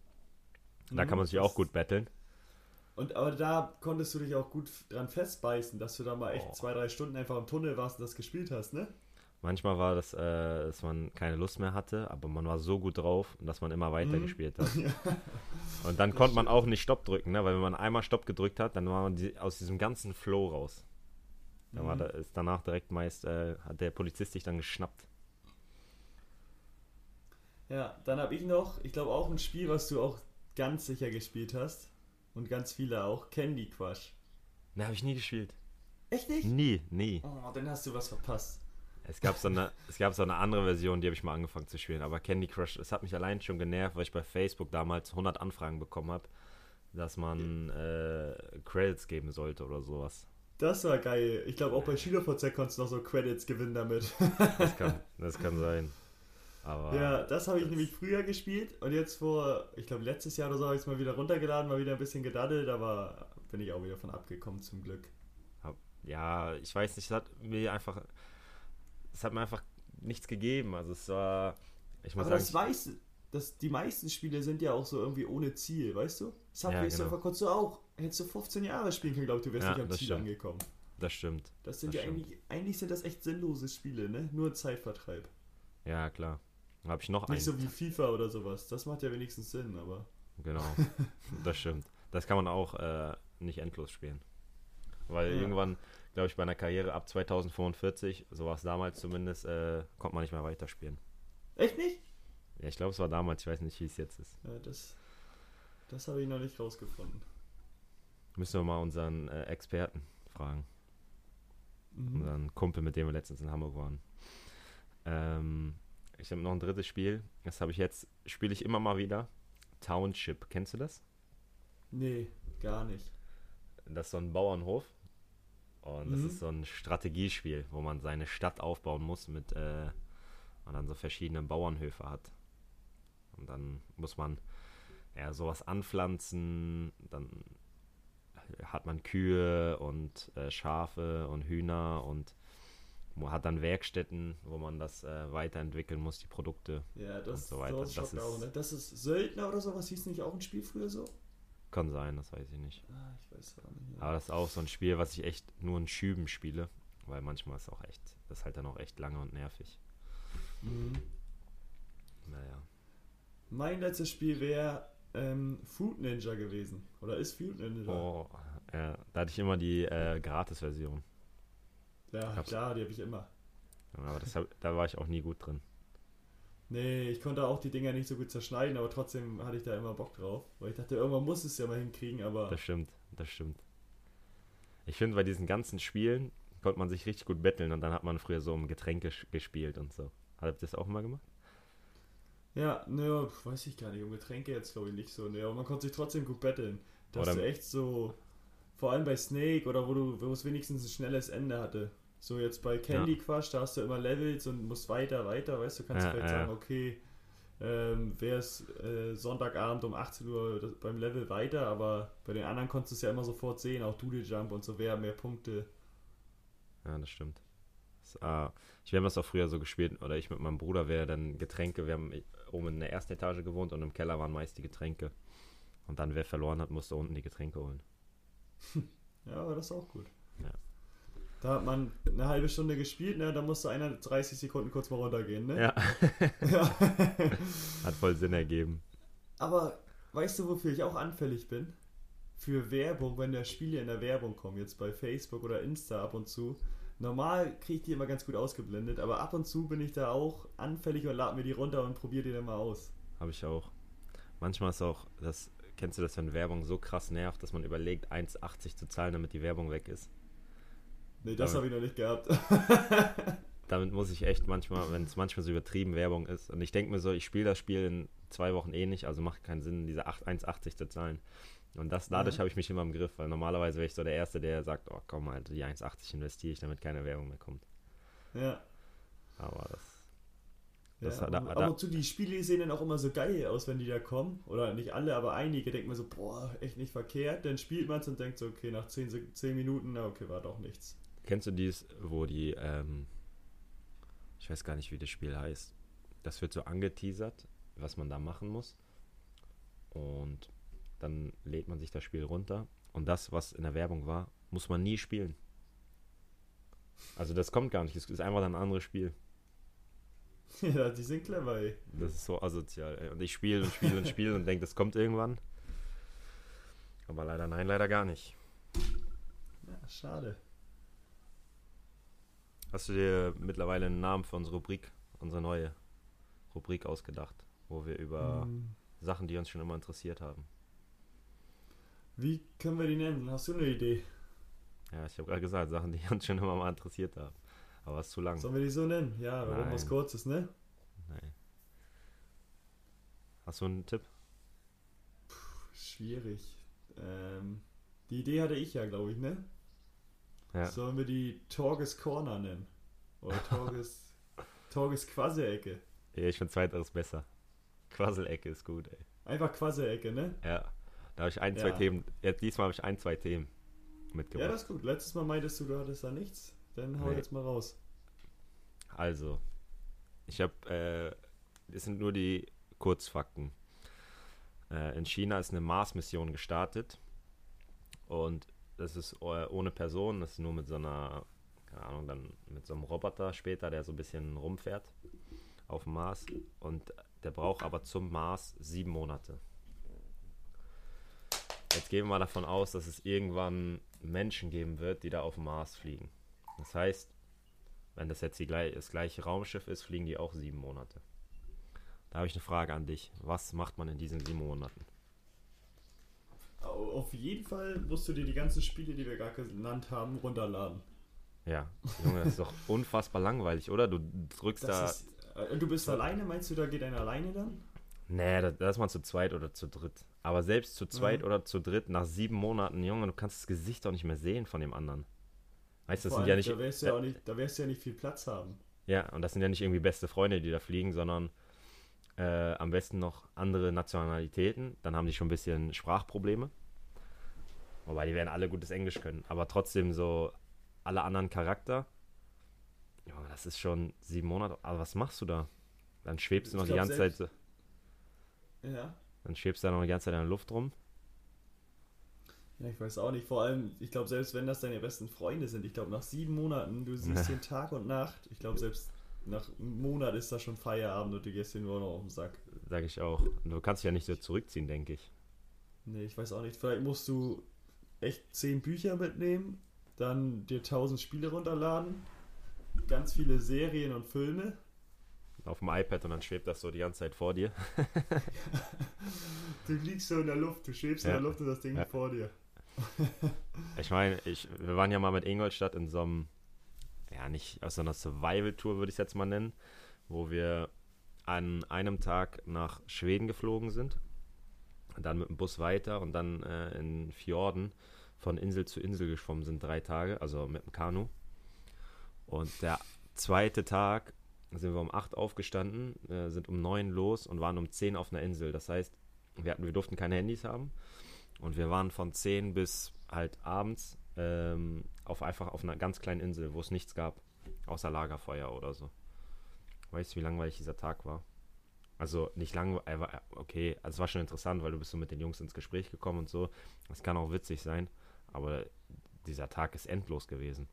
Da kann man sich Mhm. auch gut betteln. Und aber da konntest du dich auch gut dran festbeißen, dass du da mal echt Oh. zwei, drei Stunden einfach im Tunnel warst und das gespielt hast, ne? Manchmal war das, äh, dass man keine Lust mehr hatte, aber man war so gut drauf, dass man immer weiter Mhm. gespielt hat. [LAUGHS] Und dann Das konnte man auch nicht Stopp drücken, ne? weil wenn man einmal Stopp gedrückt hat, dann war man die, aus diesem ganzen Flow raus. Dann war Mhm. da, ist danach direkt meist, äh, hat der Polizist dich dann geschnappt. Ja, dann habe ich noch, ich glaube auch ein Spiel, was du auch ganz sicher gespielt hast. Und ganz viele auch. Candy Crush. Ne, habe ich nie gespielt. Echt nicht? Nie, nie. Oh, dann hast du was verpasst. Es gab so eine, es gab so eine andere Version, die habe ich mal angefangen zu spielen. Aber Candy Crush, es hat mich allein schon genervt, weil ich bei Facebook damals 100 Anfragen bekommen habe, dass man äh, Credits geben sollte oder sowas. Das war geil. Ich glaube auch bei SchülerVZ konntest du noch so Credits gewinnen damit. Das kann, das kann sein. Aber Ja, das habe ich nämlich früher gespielt und jetzt vor, ich glaube letztes Jahr oder so habe ich es mal wieder runtergeladen, mal wieder ein bisschen gedaddelt, aber bin ich auch wieder von abgekommen zum Glück. ja, ich weiß nicht, es hat mir einfach, es hat mir einfach nichts gegeben. Also es war, ich muss aber sagen, das weiß, das, die meisten Spiele sind ja auch so irgendwie ohne Ziel, weißt du? Subway Ja, genau. Surfer konntest du auch, hättest du 15 Jahre spielen können, glaube ich, du wärst Ja, nicht am das Ziel stimmt. angekommen. das stimmt. Das sind Das ja stimmt. eigentlich, eigentlich sind das echt sinnlose Spiele, ne? Nur ein Zeitvertreib. Ja, klar. Habe ich noch einen. Nicht so wie FIFA oder sowas. Das macht ja wenigstens Sinn, aber. Genau, [LAUGHS] das stimmt. Das kann man auch äh, nicht endlos spielen. Weil Ja. irgendwann, glaube ich, bei einer Karriere ab 2045, so war es damals zumindest, äh, konnte man nicht mehr weiterspielen. Echt nicht? Ja, ich glaube, es war damals, ich weiß nicht, wie es jetzt ist. Ja, das. Das habe ich noch nicht rausgefunden. Müssen wir mal unseren äh, Experten fragen. Mhm. Unseren Kumpel, mit dem wir letztens in Hamburg waren. Ähm, ich habe noch ein drittes Spiel. Das habe ich jetzt, spiele ich immer mal wieder. Township, kennst du das? Nee, gar nicht. Das ist so ein Bauernhof. Und das Mhm. ist so ein Strategiespiel, wo man seine Stadt aufbauen muss mit äh, und dann so verschiedene Bauernhöfe hat. Und dann muss man ja sowas anpflanzen, dann hat man Kühe und äh, Schafe und Hühner und Man hat dann Werkstätten, wo man das äh, weiterentwickeln muss, die Produkte. Ja, das, und so weiter. das, Das schockt auch, ist- ne? Das ist Söldner oder sowas, hieß nicht auch ein Spiel früher so? Kann sein, das weiß ich nicht. Ah, ich weiß auch nicht. Aber das ist auch so ein Spiel, was ich echt nur in Schüben spiele, weil manchmal ist auch echt, das ist halt dann auch echt lange und nervig. Mhm. Naja. Mein letztes Spiel wäre ähm, Food Ninja gewesen. Oder ist Food Ninja? Oh, ja, da hatte ich immer die äh, Gratis-Version. Ja, hab's- klar, die habe ich immer. Aber das hab, da war ich auch nie gut drin. Nee, ich konnte auch die Dinger nicht so gut zerschneiden, aber trotzdem hatte ich da immer Bock drauf. Weil ich dachte, irgendwann muss es ja mal hinkriegen, aber Das stimmt, das stimmt. Ich finde, bei diesen ganzen Spielen konnte man sich richtig gut betteln und dann hat man früher so um Getränke gespielt und so. Habt ihr das auch mal gemacht? ja, ne, weiß ich gar nicht. Um Getränke jetzt glaube ich nicht so. Ne, aber man konnte sich trotzdem gut betteln. Dass Oder- du echt so, vor allem bei Snake oder wo du, wo es wenigstens ein schnelles Ende hatte. So jetzt bei Candy Crush, da hast du immer Levels und musst weiter, weiter, weißt du, kannst Ja, vielleicht ja. sagen, okay, ähm, wäre es äh, Sonntagabend um 18 Uhr beim Level weiter, aber bei den anderen konntest du es ja immer sofort sehen, auch Doodle Jump und so, wer mehr Punkte. Ja, das stimmt. Das, ich wir haben das auch früher so gespielt, oder ich mit meinem Bruder wäre dann Getränke, wir haben oben in der ersten Etage gewohnt und im Keller waren meist die Getränke. Und dann, wer verloren hat, musste unten die Getränke holen. [LAUGHS] Ja, aber das ist auch gut. Ja. Da hat man eine halbe Stunde gespielt, ne? Da musste einer 30 Sekunden kurz mal runtergehen, ne? Ja, Ja. [LAUGHS] hat voll Sinn ergeben. Aber weißt du, wofür ich auch anfällig bin? Für Werbung, wenn da Spiele in der Werbung kommen, jetzt bei Facebook oder Insta ab und zu. Normal kriege ich die immer ganz gut ausgeblendet, aber ab und zu bin ich da auch anfällig und lade mir die runter und probiere die dann mal aus. Habe ich auch. Manchmal ist auch, das, kennst du das, wenn Werbung so krass nervt, dass man überlegt, 1,80 zu zahlen, damit die Werbung weg ist? Nee, das habe ich noch nicht gehabt. [LAUGHS] Damit muss ich echt manchmal, wenn es manchmal so übertrieben Werbung ist. Und ich denke mir so, ich spiele das Spiel in zwei Wochen eh nicht, also macht keinen Sinn, diese 8 1,80 zu zahlen. Und das, dadurch Ja. habe ich mich immer im Griff, weil normalerweise wäre ich so der Erste, der sagt, oh komm, halt, die 1,80 investiere ich, damit keine Werbung mehr kommt. ja. Aber das, Ja, Das hat- ab, da- ab da- und zu, die Spiele sehen dann auch immer so geil aus, wenn die da kommen. Oder nicht alle, aber einige denken mir so, boah, echt nicht verkehrt. Dann spielt man es und denkt so, okay, nach 10, Sek- 10 Minuten, na okay, war doch nichts. Kennst du dies, wo die, ähm, ich weiß gar nicht, wie das Spiel heißt. Das wird so angeteasert, was man da machen muss. Und dann lädt man sich das Spiel runter. Und das, was in der Werbung war, muss man nie spielen. Also das kommt gar nicht. Es ist einfach ein anderes Spiel. [LAUGHS] ja, die sind clever, ey. Das ist so asozial. Ey. Und ich spiele und spiele und spiele und denke, das kommt irgendwann. Aber leider nein, leider gar nicht. Ja, schade. Hast du dir mittlerweile einen Namen für unsere Rubrik, unsere neue Rubrik ausgedacht, wo wir über Hm, Sachen, die uns schon immer interessiert haben? Wie können wir die nennen? Hast du eine Idee? Ja, ich habe gerade gesagt, Sachen, die [LAUGHS] uns schon immer mal interessiert haben. Aber es ist zu lang. Sollen wir die so nennen? Ja, Nein. was Kurzes, ne? Nein. Hast du einen Tipp? Schwierig. Ähm, die Idee hatte ich ja, glaube ich, ne? Ja. Sollen wir die Torges Corner nennen? Oder Torges, [LAUGHS] Torges Quasselecke? ja ich finde zweiteres besser. Quasselecke ist gut, ey. Einfach Quasselecke, ne? Ja. Da habe ich ein, zwei Ja. Themen. Jetzt diesmal habe ich ein, zwei Themen Ja, mitgebracht. das ist gut. Letztes Mal meintest du, du hattest da nichts. Dann hau Nee. jetzt mal raus. Also, ich habe, äh, das sind nur die Kurzfakten. Äh, in China ist eine Mars-Mission gestartet und das ist äh, ohne Person, das ist nur mit so einer, keine Ahnung, dann mit so einem Roboter später, der so ein bisschen rumfährt auf dem Mars und der braucht aber zum Mars sieben Monate. Jetzt gehen wir mal davon aus, dass es irgendwann Menschen geben wird, die da auf dem Mars fliegen. Das heißt, wenn das jetzt die, das gleiche Raumschiff ist, fliegen die auch sieben Monate. Da habe ich eine Frage an dich. Was macht man in diesen sieben Monaten? Au- Auf jeden Fall musst du dir die ganzen Spiele, die wir gerade genannt haben, runterladen. Ja, Junge, das ist doch [LAUGHS] unfassbar langweilig, oder? Du drückst da. Das ist, äh, du bist alleine, meinst du, da geht einer alleine dann? Nee, da, da ist man zu zweit oder zu dritt. Aber selbst zu zweit Mhm. oder zu dritt, nach sieben Monaten, Junge, du kannst das Gesicht auch nicht mehr sehen von dem anderen. Weißt du, das Vor sind ja nicht. Da wirst du ja, auch nicht, da wirst du ja nicht viel Platz haben. Ja, und das sind ja nicht irgendwie beste Freunde, die da fliegen, sondern äh, am besten noch andere Nationalitäten. Dann haben die schon ein bisschen Sprachprobleme. Wobei die werden alle gutes Englisch können. Aber trotzdem so alle anderen Charakter. Ja, das ist schon sieben Monate. Aber was machst du da? Dann schwebst du noch Ich die glaub, ganze selbst- Zeit. Ja. Dann schwebst du da noch die ganze Zeit in der Luft rum. Ja, ich weiß auch nicht. Vor allem, ich glaube, selbst wenn das deine besten Freunde sind, ich glaube, nach sieben Monaten, du siehst [LAUGHS] den Tag und Nacht. Ich glaube, selbst nach einem Monat ist da schon Feierabend und du gehst den nur noch auf den Sack. Sag ich auch. Du kannst dich ja nicht so zurückziehen, denke ich. Nee, ich weiß auch nicht. Vielleicht musst du echt zehn Bücher mitnehmen, dann dir tausend Spiele runterladen, ganz viele Serien und Filme. Auf dem iPad und dann schwebt das so die ganze Zeit vor dir. [LAUGHS] Du liegst so in der Luft, du schwebst Ja. in der Luft und das Ding Ja. vor dir. Ich meine, ich, wir waren ja mal mit Ingolstadt in so einem, ja nicht aus so einer Survival-Tour würde ich es jetzt mal nennen, wo wir an einem Tag nach Schweden geflogen sind, dann mit dem Bus weiter und dann äh, in Fjorden von Insel zu Insel geschwommen sind, drei Tage, also mit dem Kanu. Und der zweite Tag sind wir um 8 aufgestanden, äh, sind um 9 los und waren um 10 auf einer Insel. Das heißt, wir, hatten, wir durften keine Handys haben. Und wir waren von 10 bis halt abends ähm, auf einfach auf einer ganz kleinen Insel, wo es nichts gab, außer Lagerfeuer oder so. Weißt du, wie langweilig dieser Tag war? Also nicht langweilig, okay, also es war schon interessant, weil du bist so mit den Jungs ins Gespräch gekommen und so. Es kann auch witzig sein, aber dieser Tag ist endlos gewesen.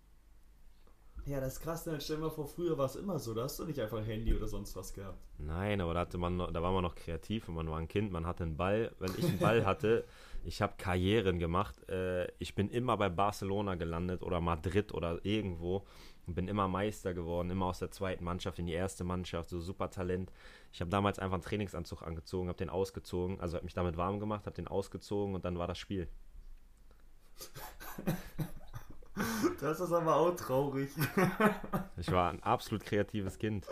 Ja, das ist krass, dann stell dir mal vor, früher war es immer so, da hast du nicht einfach ein Handy oder sonst was gehabt. Nein, aber da hatte man noch, da war man noch kreativ und man war ein Kind, man hatte einen Ball. Wenn ich einen Ball [LAUGHS] hatte, ich habe Karrieren gemacht. Äh, ich bin immer bei Barcelona gelandet oder Madrid oder irgendwo und bin immer Meister geworden, immer aus der zweiten Mannschaft in die erste Mannschaft, so super Talent. Ich habe damals einfach einen Trainingsanzug angezogen, habe den ausgezogen, also habe mich damit warm gemacht, habe den ausgezogen und dann war das Spiel. [LAUGHS] Das ist aber auch traurig. Ich war ein absolut kreatives Kind.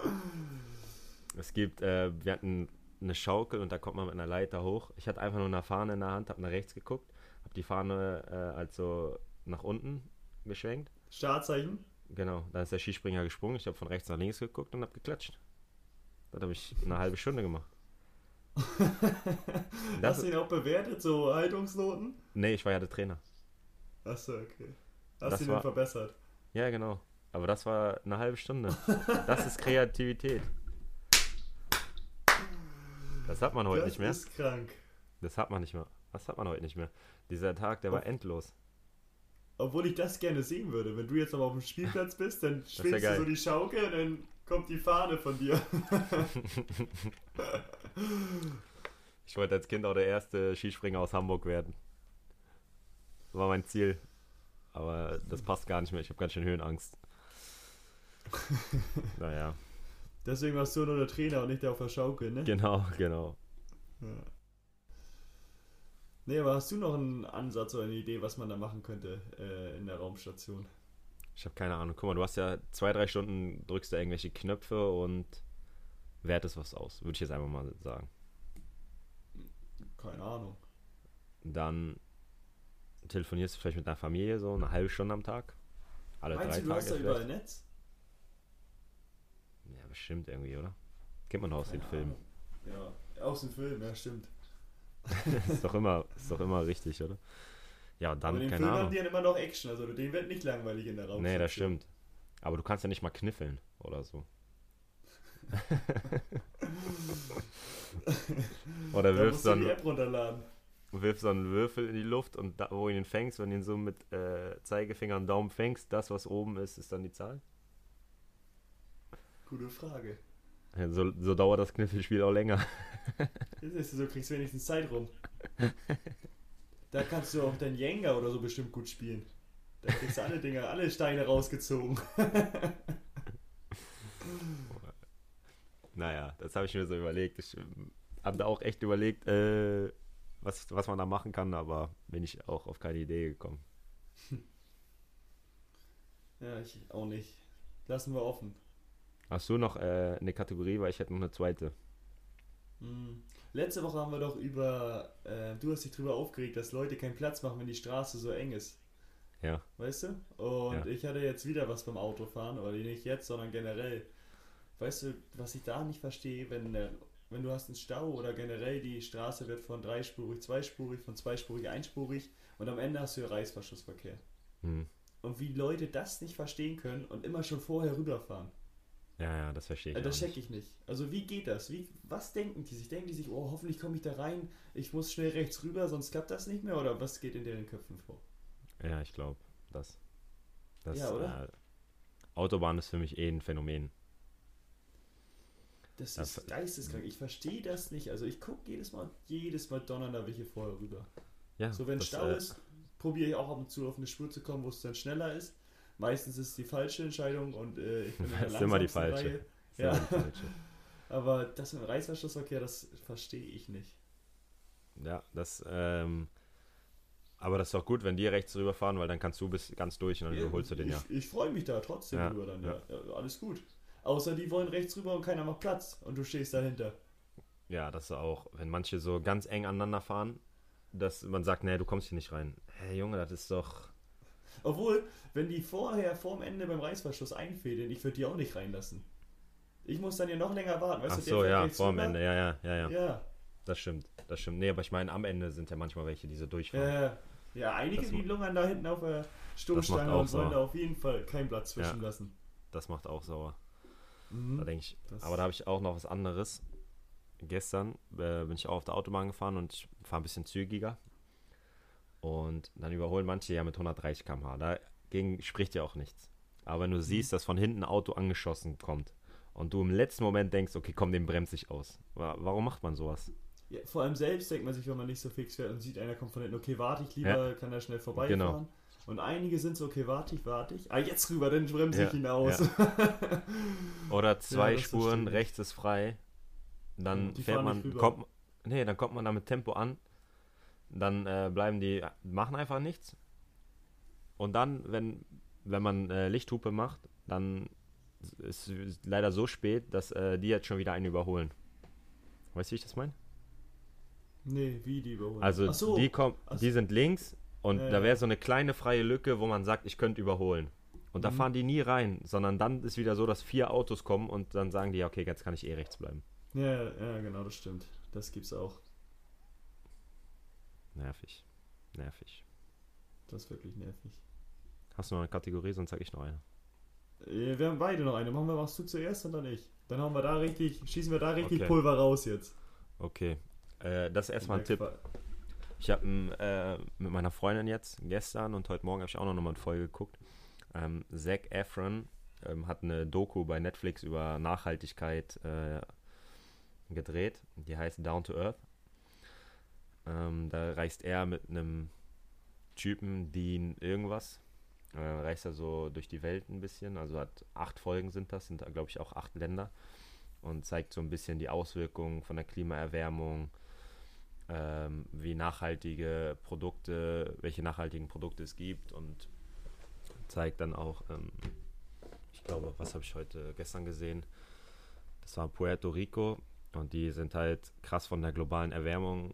Es gibt, äh, wir hatten eine Schaukel und da kommt man mit einer Leiter hoch. Ich hatte einfach nur eine Fahne in der Hand, habe nach rechts geguckt, habe die Fahne äh, also nach unten geschwenkt. Startzeichen? Genau, dann ist der Skispringer gesprungen. Ich habe von rechts nach links geguckt und habe geklatscht. Das habe ich eine halbe Stunde gemacht. Das, [LAUGHS] Hast du ihn auch bewertet, so Haltungsnoten? nee, ich war ja der Trainer. Achso, okay. Hast Das ihn war- verbessert. Ja, genau. Aber das war eine halbe Stunde. Das ist Kreativität. Das hat man heute das nicht mehr. ist krank. Das hat man nicht mehr. Das hat man heute nicht mehr. Dieser Tag, der war endlos. Obwohl ich das gerne sehen würde. Wenn du jetzt aber auf dem Spielplatz [LAUGHS] bist, dann schwingst du geil. so die Schaukel und dann kommt die Fahne von dir. [LAUGHS] Ich wollte als Kind auch der erste Skispringer aus Hamburg werden. War mein Ziel. Aber das passt gar nicht mehr. Ich habe ganz schön Höhenangst. [LAUGHS] naja, Deswegen warst du nur der Trainer und nicht der auf der Schaukel, ne? genau, genau. Ja. Nee, aber hast du noch einen Ansatz oder eine Idee, was man da machen könnte äh, in der Raumstation? Ich habe keine Ahnung. Guck mal, du hast ja zwei, drei Stunden, drückst du irgendwelche Knöpfe und wertest was aus. Würde ich jetzt einfach mal sagen. Keine Ahnung. Dann telefonierst du vielleicht mit deiner Familie so eine halbe Stunde am Tag. Alle Meinst drei du, du hast da Tage. überall. Netz? Ja, bestimmt irgendwie, oder? Kennt man doch aus den Keine Filmen. Ahnung. Ja, aus dem Film, ja, stimmt. [LAUGHS] ist, doch immer, ist doch immer richtig, oder? Ja, und Aber dann, in den keine Filmen haben Ahnung. die ja immer noch Action, also denen wird nicht langweilig in der Raumstation. Nee, das stimmt. Aber du kannst ja nicht mal kniffeln oder so. [LAUGHS] oder Da wirfst so, du die App runterladen. Wirfst so einen Würfel in die Luft und da, wo du ihn fängst, wenn du ihn so mit äh, Zeigefinger und Daumen fängst, das, was oben ist, ist dann die Zahl. Gute Frage. So, so dauert das Kniffelspiel auch länger. Das [LAUGHS] ist so, kriegst wenigstens Zeit rum. Da kannst du auch dein Jenga oder so bestimmt gut spielen. Da kriegst du alle Dinger, alle Steine rausgezogen. [LAUGHS] Naja, das habe ich mir so überlegt. Ich habe da auch echt überlegt, äh, was, was man da machen kann, aber bin ich auch auf keine Idee gekommen. [LAUGHS] Ja, ich auch nicht. Lassen wir offen. Hast du noch äh, eine Kategorie, weil ich hätte noch eine zweite. Hm. Letzte Woche haben wir doch über, äh, du hast dich drüber aufgeregt, dass Leute keinen Platz machen, wenn die Straße so eng ist. Ja. Weißt du? Und Ja. ich hatte jetzt wieder was beim Autofahren, aber nicht jetzt, sondern generell. Weißt du, was ich da nicht verstehe, wenn, der, wenn du hast einen Stau oder generell die Straße wird von dreispurig zweispurig, von zweispurig einspurig und am Ende hast du Reißverschlussverkehr. Hm. Und wie Leute das nicht verstehen können und immer schon vorher rüberfahren. Ja, ja, das verstehe ich. Äh, das auch check nicht. ich nicht. Also wie geht das? Wie, was denken die sich? Denken die sich, oh, hoffentlich komme ich da rein, ich muss schnell rechts rüber, sonst klappt das nicht mehr? Oder was geht in deren Köpfen vor? Ja, ich glaube, das. das Ja, oder? Äh, Autobahn ist für mich eh ein Phänomen. Das Das- ist geisteskrank. Ich verstehe das nicht. Also ich gucke jedes Mal, jedes Mal donnern da welche vorher rüber. Ja, So, wenn das, Stau äh, ist, probiere ich auch ab und zu auf eine Spur zu kommen, wo es dann schneller ist. Meistens ist es die falsche Entscheidung und äh, ich bin [LAUGHS] Das ist immer die falsche. Reihe. ja Ja. die falsche. Aber das mit dem Reißverschlussverkehr, das verstehe ich nicht. Ja, das, ähm, aber das ist doch gut, wenn die rechts rüberfahren, weil dann kannst du bis ganz durch und dann überholst du den ich, ja. Ich freue mich da trotzdem Ja, drüber dann, ja. ja. Alles gut. Außer die wollen rechts rüber und keiner macht Platz und du stehst dahinter. Ja, das ist auch, wenn manche so ganz eng aneinander fahren, dass man sagt, nee, du kommst hier nicht rein. Hey Junge, das ist doch. Obwohl, wenn die vorher vorm Ende beim Reißverschluss einfädeln, ich würde die auch nicht reinlassen. Ich muss dann ja noch länger warten. Weißt Ach du, der so, ja, rechts vor dem rüber. Ende, ja, ja, ja, ja. Ja, Das stimmt, das stimmt. Nee, aber ich meine, am Ende sind ja manchmal welche, die so durchfahren. ja, ja. einige, Das die lungern da hinten auf der Stoßstange und wollen da auf jeden Fall keinen Platz zwischen Ja. lassen. Das macht auch sauer. Da Mhm. denke ich. Aber da habe ich auch noch was anderes. Gestern äh, bin ich auch auf der Autobahn gefahren und ich fahre ein bisschen zügiger. Und dann überholen manche ja mit 130 km/h. Dagegen spricht ja auch nichts. Aber wenn du siehst, dass von hinten ein Auto angeschossen kommt und du im letzten Moment denkst, okay, komm, den bremse ich aus. Wa- Warum macht man sowas? Ja, vor allem selbst denkt man sich, wenn man nicht so fix fährt und sieht, einer kommt von hinten, okay, warte ich lieber, kann er schnell vorbeifahren. Genau. Und einige sind so, okay, warte ich, warte ich. Ah, jetzt rüber, dann bremse Ja, ich ihn aus. Oder zwei Spuren, ich. rechts ist frei. Dann Die fährt man, kommt, nee, dann kommt man da mit Tempo an. Dann äh, bleiben die, machen einfach nichts. Und dann, wenn, wenn man äh, Lichthupe macht, dann ist es leider so spät, dass äh, die jetzt schon wieder einen überholen. Weißt du, wie ich das meine? Nee, wie die überholen. Also so. die kommen, so. die sind links und Ja, da wäre so eine kleine freie Lücke, wo man sagt, ich könnte überholen. Und da Mhm. fahren die nie rein, sondern dann ist wieder so, dass vier Autos kommen und dann sagen die, ja, okay, jetzt kann ich eh rechts bleiben. Ja, ja, genau, das stimmt. Das gibt's auch. Nervig. Nervig. Das ist wirklich nervig. Hast du noch eine Kategorie, sonst sag ich noch eine. Äh, Wir haben beide noch eine. Machen wir, machst du zuerst und dann ich. Dann haben wir da richtig, schießen wir da richtig Okay. Pulver raus jetzt. Okay. Äh, das ist erstmal ein Tipp. Ich habe äh, mit meiner Freundin jetzt gestern und heute Morgen habe ich auch noch mal eine Folge geguckt. Ähm, Zac Efron ähm, hat eine Doku bei Netflix über Nachhaltigkeit äh, gedreht. Die heißt Down to Earth. Ähm, da reist er mit einem Typen, Dean irgendwas. Äh, reist er so durch die Welt ein bisschen. Also hat acht Folgen sind das, sind glaube ich auch acht Länder. Und zeigt so ein bisschen die Auswirkungen von der Klimaerwärmung, ähm, wie nachhaltige Produkte, welche nachhaltigen Produkte es gibt und zeigt dann auch, ähm, ich glaube, was habe ich heute gestern gesehen? Das war Puerto Rico und die sind halt krass von der globalen Erwärmung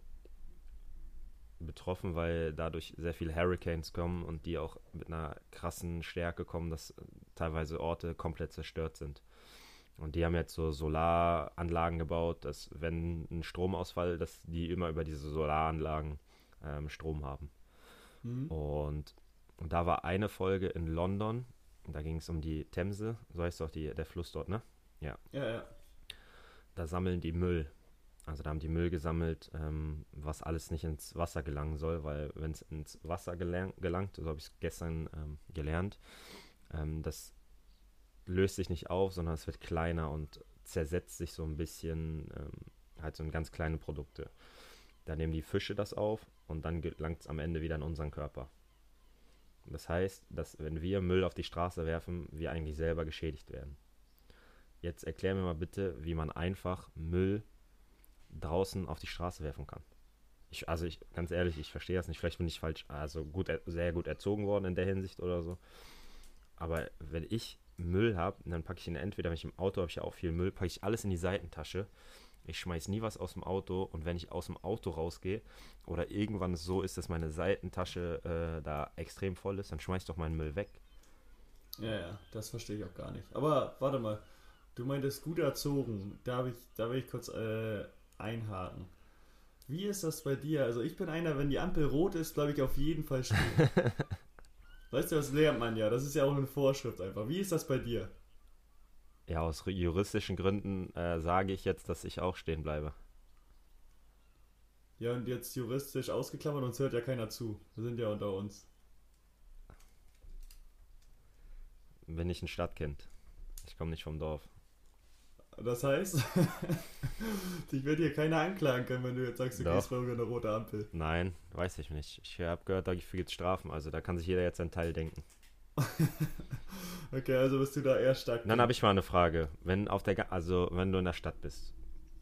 betroffen, weil dadurch sehr viele Hurricanes kommen und die auch mit einer krassen Stärke kommen, dass teilweise Orte komplett zerstört sind. Und die haben jetzt so Solaranlagen gebaut, dass wenn ein Stromausfall, dass die immer über diese Solaranlagen ähm, Strom haben. Mhm. Und, und da war eine Folge in London, da ging es um die Themse, so heißt doch die, der Fluss dort, ne? Ja, ja. Da sammeln die Müll. Also da haben die Müll gesammelt, ähm, was alles nicht ins Wasser gelangen soll, weil wenn es ins Wasser gelang, gelangt, so habe ich es gestern ähm, gelernt, ähm, das löst sich nicht auf, sondern es wird kleiner und zersetzt sich so ein bisschen, ähm, halt so in ganz kleine Produkte. Da nehmen die Fische das auf und dann gelangt es am Ende wieder in unseren Körper. Das heißt, dass wenn wir Müll auf die Straße werfen, wir eigentlich selber geschädigt werden. Jetzt erklär mir mal bitte, wie man einfach Müll draußen auf die Straße werfen kann. Ich, also ich, ganz ehrlich, ich verstehe das nicht. Vielleicht bin ich falsch, also gut, sehr gut erzogen worden in der Hinsicht oder so. Aber wenn ich Müll habe, dann packe ich ihn entweder, wenn ich im Auto habe, ich ja auch viel Müll, packe ich alles in die Seitentasche. Ich schmeiß nie was aus dem Auto und wenn ich aus dem Auto rausgehe oder irgendwann es so ist, dass meine Seitentasche äh, da extrem voll ist, dann schmeiß ich doch meinen Müll weg. Ja, ja, das verstehe ich auch gar nicht. Aber warte mal, du meintest gut erzogen. Da, ich, da will ich kurz äh, einhaken. Wie ist das bei dir? Also ich bin einer, wenn die Ampel rot ist, bleibe ich auf jeden Fall stehen. [LAUGHS] Weißt du, das lernt man ja. Das ist ja auch eine Vorschrift einfach. Wie ist das bei dir? Ja, aus juristischen Gründen äh, sage ich jetzt, dass ich auch stehen bleibe. Ja, und jetzt juristisch ausgeklammert, uns hört ja keiner zu. Wir sind ja unter uns. Bin ich ein Stadtkind. Ich komme nicht vom Dorf. Das heißt, [LAUGHS] dich wird hier keiner anklagen können, wenn du jetzt sagst, du Doch. gehst mal über eine rote Ampel. Nein, weiß ich nicht. Ich habe gehört, dafür gibt es Strafen. Also da kann sich jeder jetzt einen Teil denken. [LAUGHS] Okay, also bist du da eher stark. Dann habe ich mal eine Frage. Wenn auf der, Ga- also wenn du in der Stadt bist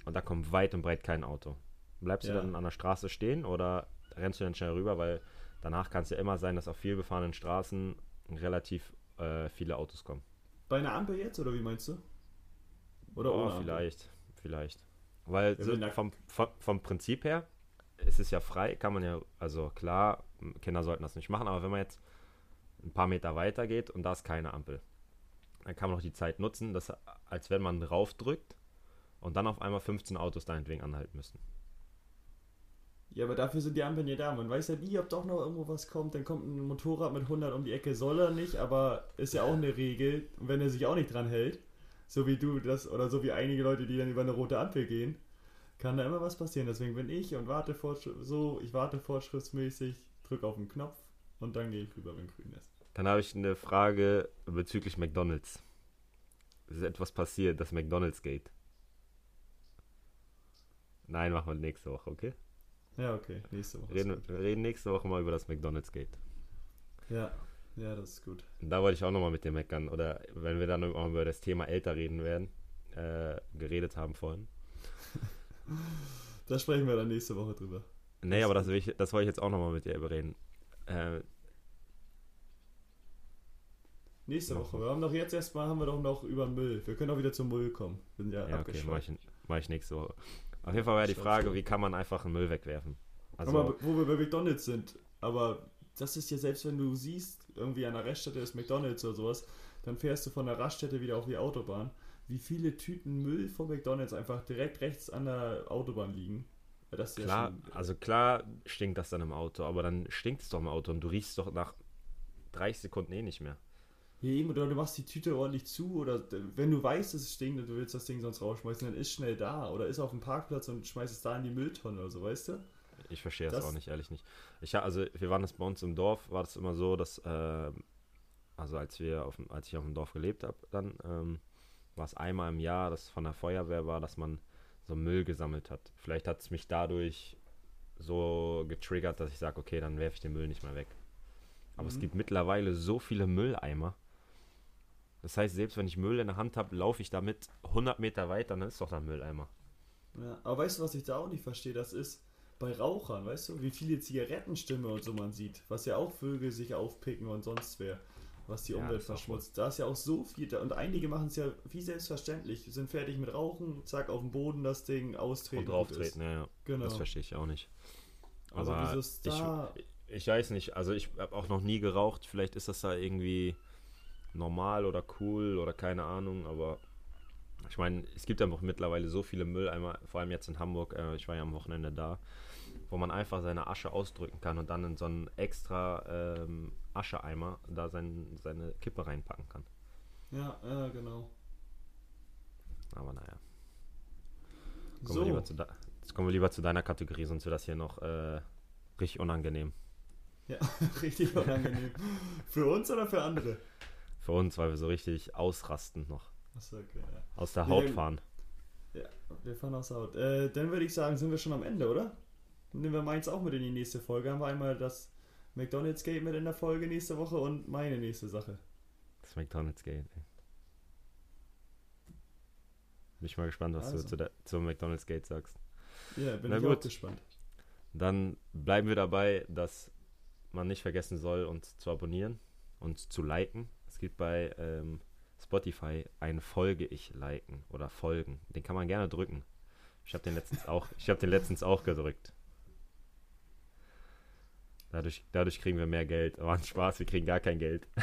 und da kommt weit und breit kein Auto, bleibst Ja. du dann an der Straße stehen oder rennst du dann schnell rüber? Weil danach kann es ja immer sein, dass auf viel befahrenen Straßen relativ äh, viele Autos kommen. Bei einer Ampel jetzt, oder wie meinst du? Oder Oh, ohne Ampel? vielleicht, vielleicht. Weil so vom, vom, vom Prinzip her ist es ja frei, kann man ja, also klar, Kinder sollten das nicht machen, aber wenn man jetzt ein paar Meter weiter geht und da ist keine Ampel, dann kann man auch die Zeit nutzen, dass, als wenn man draufdrückt und dann auf einmal 15 Autos deinetwegen anhalten müssen. Ja, aber dafür sind die Ampeln ja da. Man weiß ja nie, ob doch noch irgendwo was kommt. Dann kommt ein Motorrad mit 100 um die Ecke, soll er nicht, aber ist ja auch eine Regel. Wenn er sich auch nicht dran hält, so wie du das oder so wie einige Leute, die dann über eine rote Ampel gehen, kann da immer was passieren. Deswegen bin ich und warte so, ich warte vorschriftsmäßig, drücke auf den Knopf und dann gehe ich rüber, wenn grün ist. Dann habe ich eine Frage bezüglich McDonalds. Es ist etwas passiert, das McDonalds geht. Nein, machen wir nächste Woche, okay? Ja, okay, nächste Woche. Reden, reden nächste Woche mal über das McDonalds geht. Ja, ja, das ist gut. Da wollte ich auch nochmal mit dir meckern. Oder wenn wir dann auch über das Thema älter reden werden, äh, geredet haben vorhin. [LAUGHS] Da sprechen wir dann nächste Woche drüber. Nee, aber das, ich, das wollte ich jetzt auch nochmal mit dir überreden. Äh, Nächste Ja. Woche. Wir haben doch jetzt erstmal haben wir doch noch über Müll. Wir können auch wieder zum Müll kommen. Wir sind ja, ja, okay, mache ich, mach ich nächste Woche. Auf jeden Fall war die Schreib Frage, wie kann man einfach einen Müll wegwerfen? Also, aber wo wir bei McDonalds sind, aber das ist ja selbst wenn du siehst, irgendwie an der Raststätte ist McDonalds oder sowas, dann fährst du von der Raststätte wieder auf die Autobahn. Wie viele Tüten Müll von McDonalds einfach direkt rechts an der Autobahn liegen. Das ist ja klar, schon- also klar stinkt das dann im Auto, aber dann stinkt es doch im Auto und du riechst doch nach 30 Sekunden eh nicht mehr. Ja, eben, oder du machst die Tüte ordentlich zu oder wenn du weißt, dass es stinkt und du willst das Ding sonst rausschmeißen, dann ist schnell da oder ist auf dem Parkplatz und schmeißt es da in die Mülltonne oder so, weißt du? Ich verstehe das, Das- auch nicht, ehrlich nicht. Ich, also wir waren das bei uns im Dorf, war das immer so, dass, ähm, also als wir auf, dem- als ich auf dem Dorf gelebt habe, dann ähm, war es einmal im Jahr, dass von der Feuerwehr war, dass man so Müll gesammelt hat. Vielleicht hat es mich dadurch so getriggert, dass ich sage, okay, dann werfe ich den Müll nicht mehr weg. Aber es Mhm. gibt mittlerweile so viele Mülleimer. Das heißt, selbst wenn ich Müll in der Hand habe, laufe ich damit 100 Meter weiter, dann ist doch dann Mülleimer. Ja, aber weißt du, was ich da auch nicht verstehe? Das ist bei Rauchern, weißt du, wie viele Zigarettenstimme und so man sieht, was ja auch Vögel sich aufpicken und sonst wer, was die Ja, Umwelt verschmutzt. Da ist ja auch so viel da und einige machen es ja wie selbstverständlich, sind fertig mit Rauchen, zack, auf den Boden das Ding, austreten. Und drauf treten, ja, ja. Genau. Das verstehe ich auch nicht. Also Aber wieso ist ich, da... ich weiß nicht, also ich habe auch noch nie geraucht. Vielleicht ist das da irgendwie normal oder cool oder keine Ahnung, aber ich meine, es gibt einfach mittlerweile so viele Mülleimer, vor allem jetzt in Hamburg, äh, ich war ja am Wochenende da, wo man einfach seine Asche ausdrücken kann und dann in so einen extra ähm, Ascheeimer da sein, seine Kippe reinpacken kann. Ja, ja, genau. Aber naja, kommen, So, wir zu jetzt kommen wir lieber zu deiner Kategorie, sonst wird das hier noch äh, richtig unangenehm. [LAUGHS] richtig unangenehm. für uns oder für andere? Für uns, weil wir so richtig ausrasten noch. Achso, okay, ja. Aus der Wir Haut werden- fahren. Ja, wir fahren aus der Haut. Äh, dann würde ich sagen, sind wir schon am Ende, oder? Nehmen wir meins auch mit in die nächste Folge. Haben wir einmal das McDonald's Gate mit in der Folge nächste Woche und meine nächste Sache. Das McDonalds Gate. Ey. Bin ich mal gespannt, was Also. du zu der, zum McDonalds Gate sagst. Ja, bin Na ich gut. auch gespannt. Dann bleiben wir dabei, dass man nicht vergessen soll, uns zu abonnieren und zu liken. Es gibt bei ähm, Spotify ein Folge ich liken oder folgen. Den kann man gerne drücken. Ich habe den letztens auch, ich habe den letztens auch gedrückt. Dadurch, dadurch kriegen wir mehr Geld. Aber ein Spaß, wir kriegen gar kein Geld. [LAUGHS]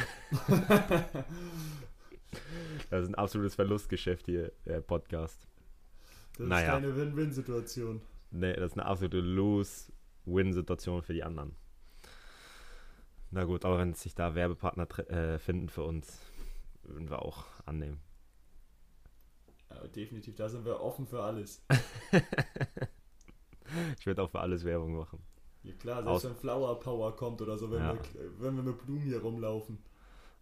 Das ist ein absolutes Verlustgeschäft hier, der Podcast. Das Naja. ist keine Win-Win-Situation. Nee, das ist eine absolute Lose-Win-Situation für die anderen. Na gut, aber wenn sich da Werbepartner äh, finden für uns, würden wir auch annehmen. Ja, definitiv, da sind wir offen für alles. [LAUGHS] ich würde auch für alles Werbung machen. Ja klar, selbst Aus wenn Flower Power kommt oder so, wenn, ja. wir, wenn wir mit Blumen hier rumlaufen.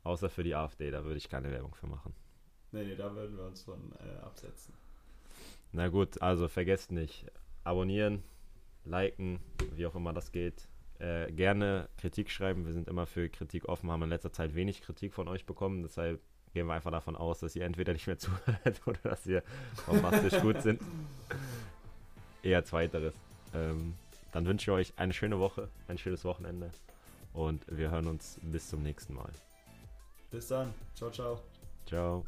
Außer für die AfD, da würde ich keine Werbung für machen. Nee, nee, da würden wir uns von äh, absetzen. Na gut, also vergesst nicht, abonnieren, liken, wie auch immer das geht. Äh, gerne Kritik schreiben. Wir sind immer für Kritik offen, haben in letzter Zeit wenig Kritik von euch bekommen. Deshalb gehen wir einfach davon aus, dass ihr entweder nicht mehr [LAUGHS] zuhört oder dass ihr bombastisch gut sind. Eher zweiteres. Ähm, dann wünsche ich euch eine schöne Woche, ein schönes Wochenende und wir hören uns bis zum nächsten Mal. Bis dann. Ciao, ciao. Ciao.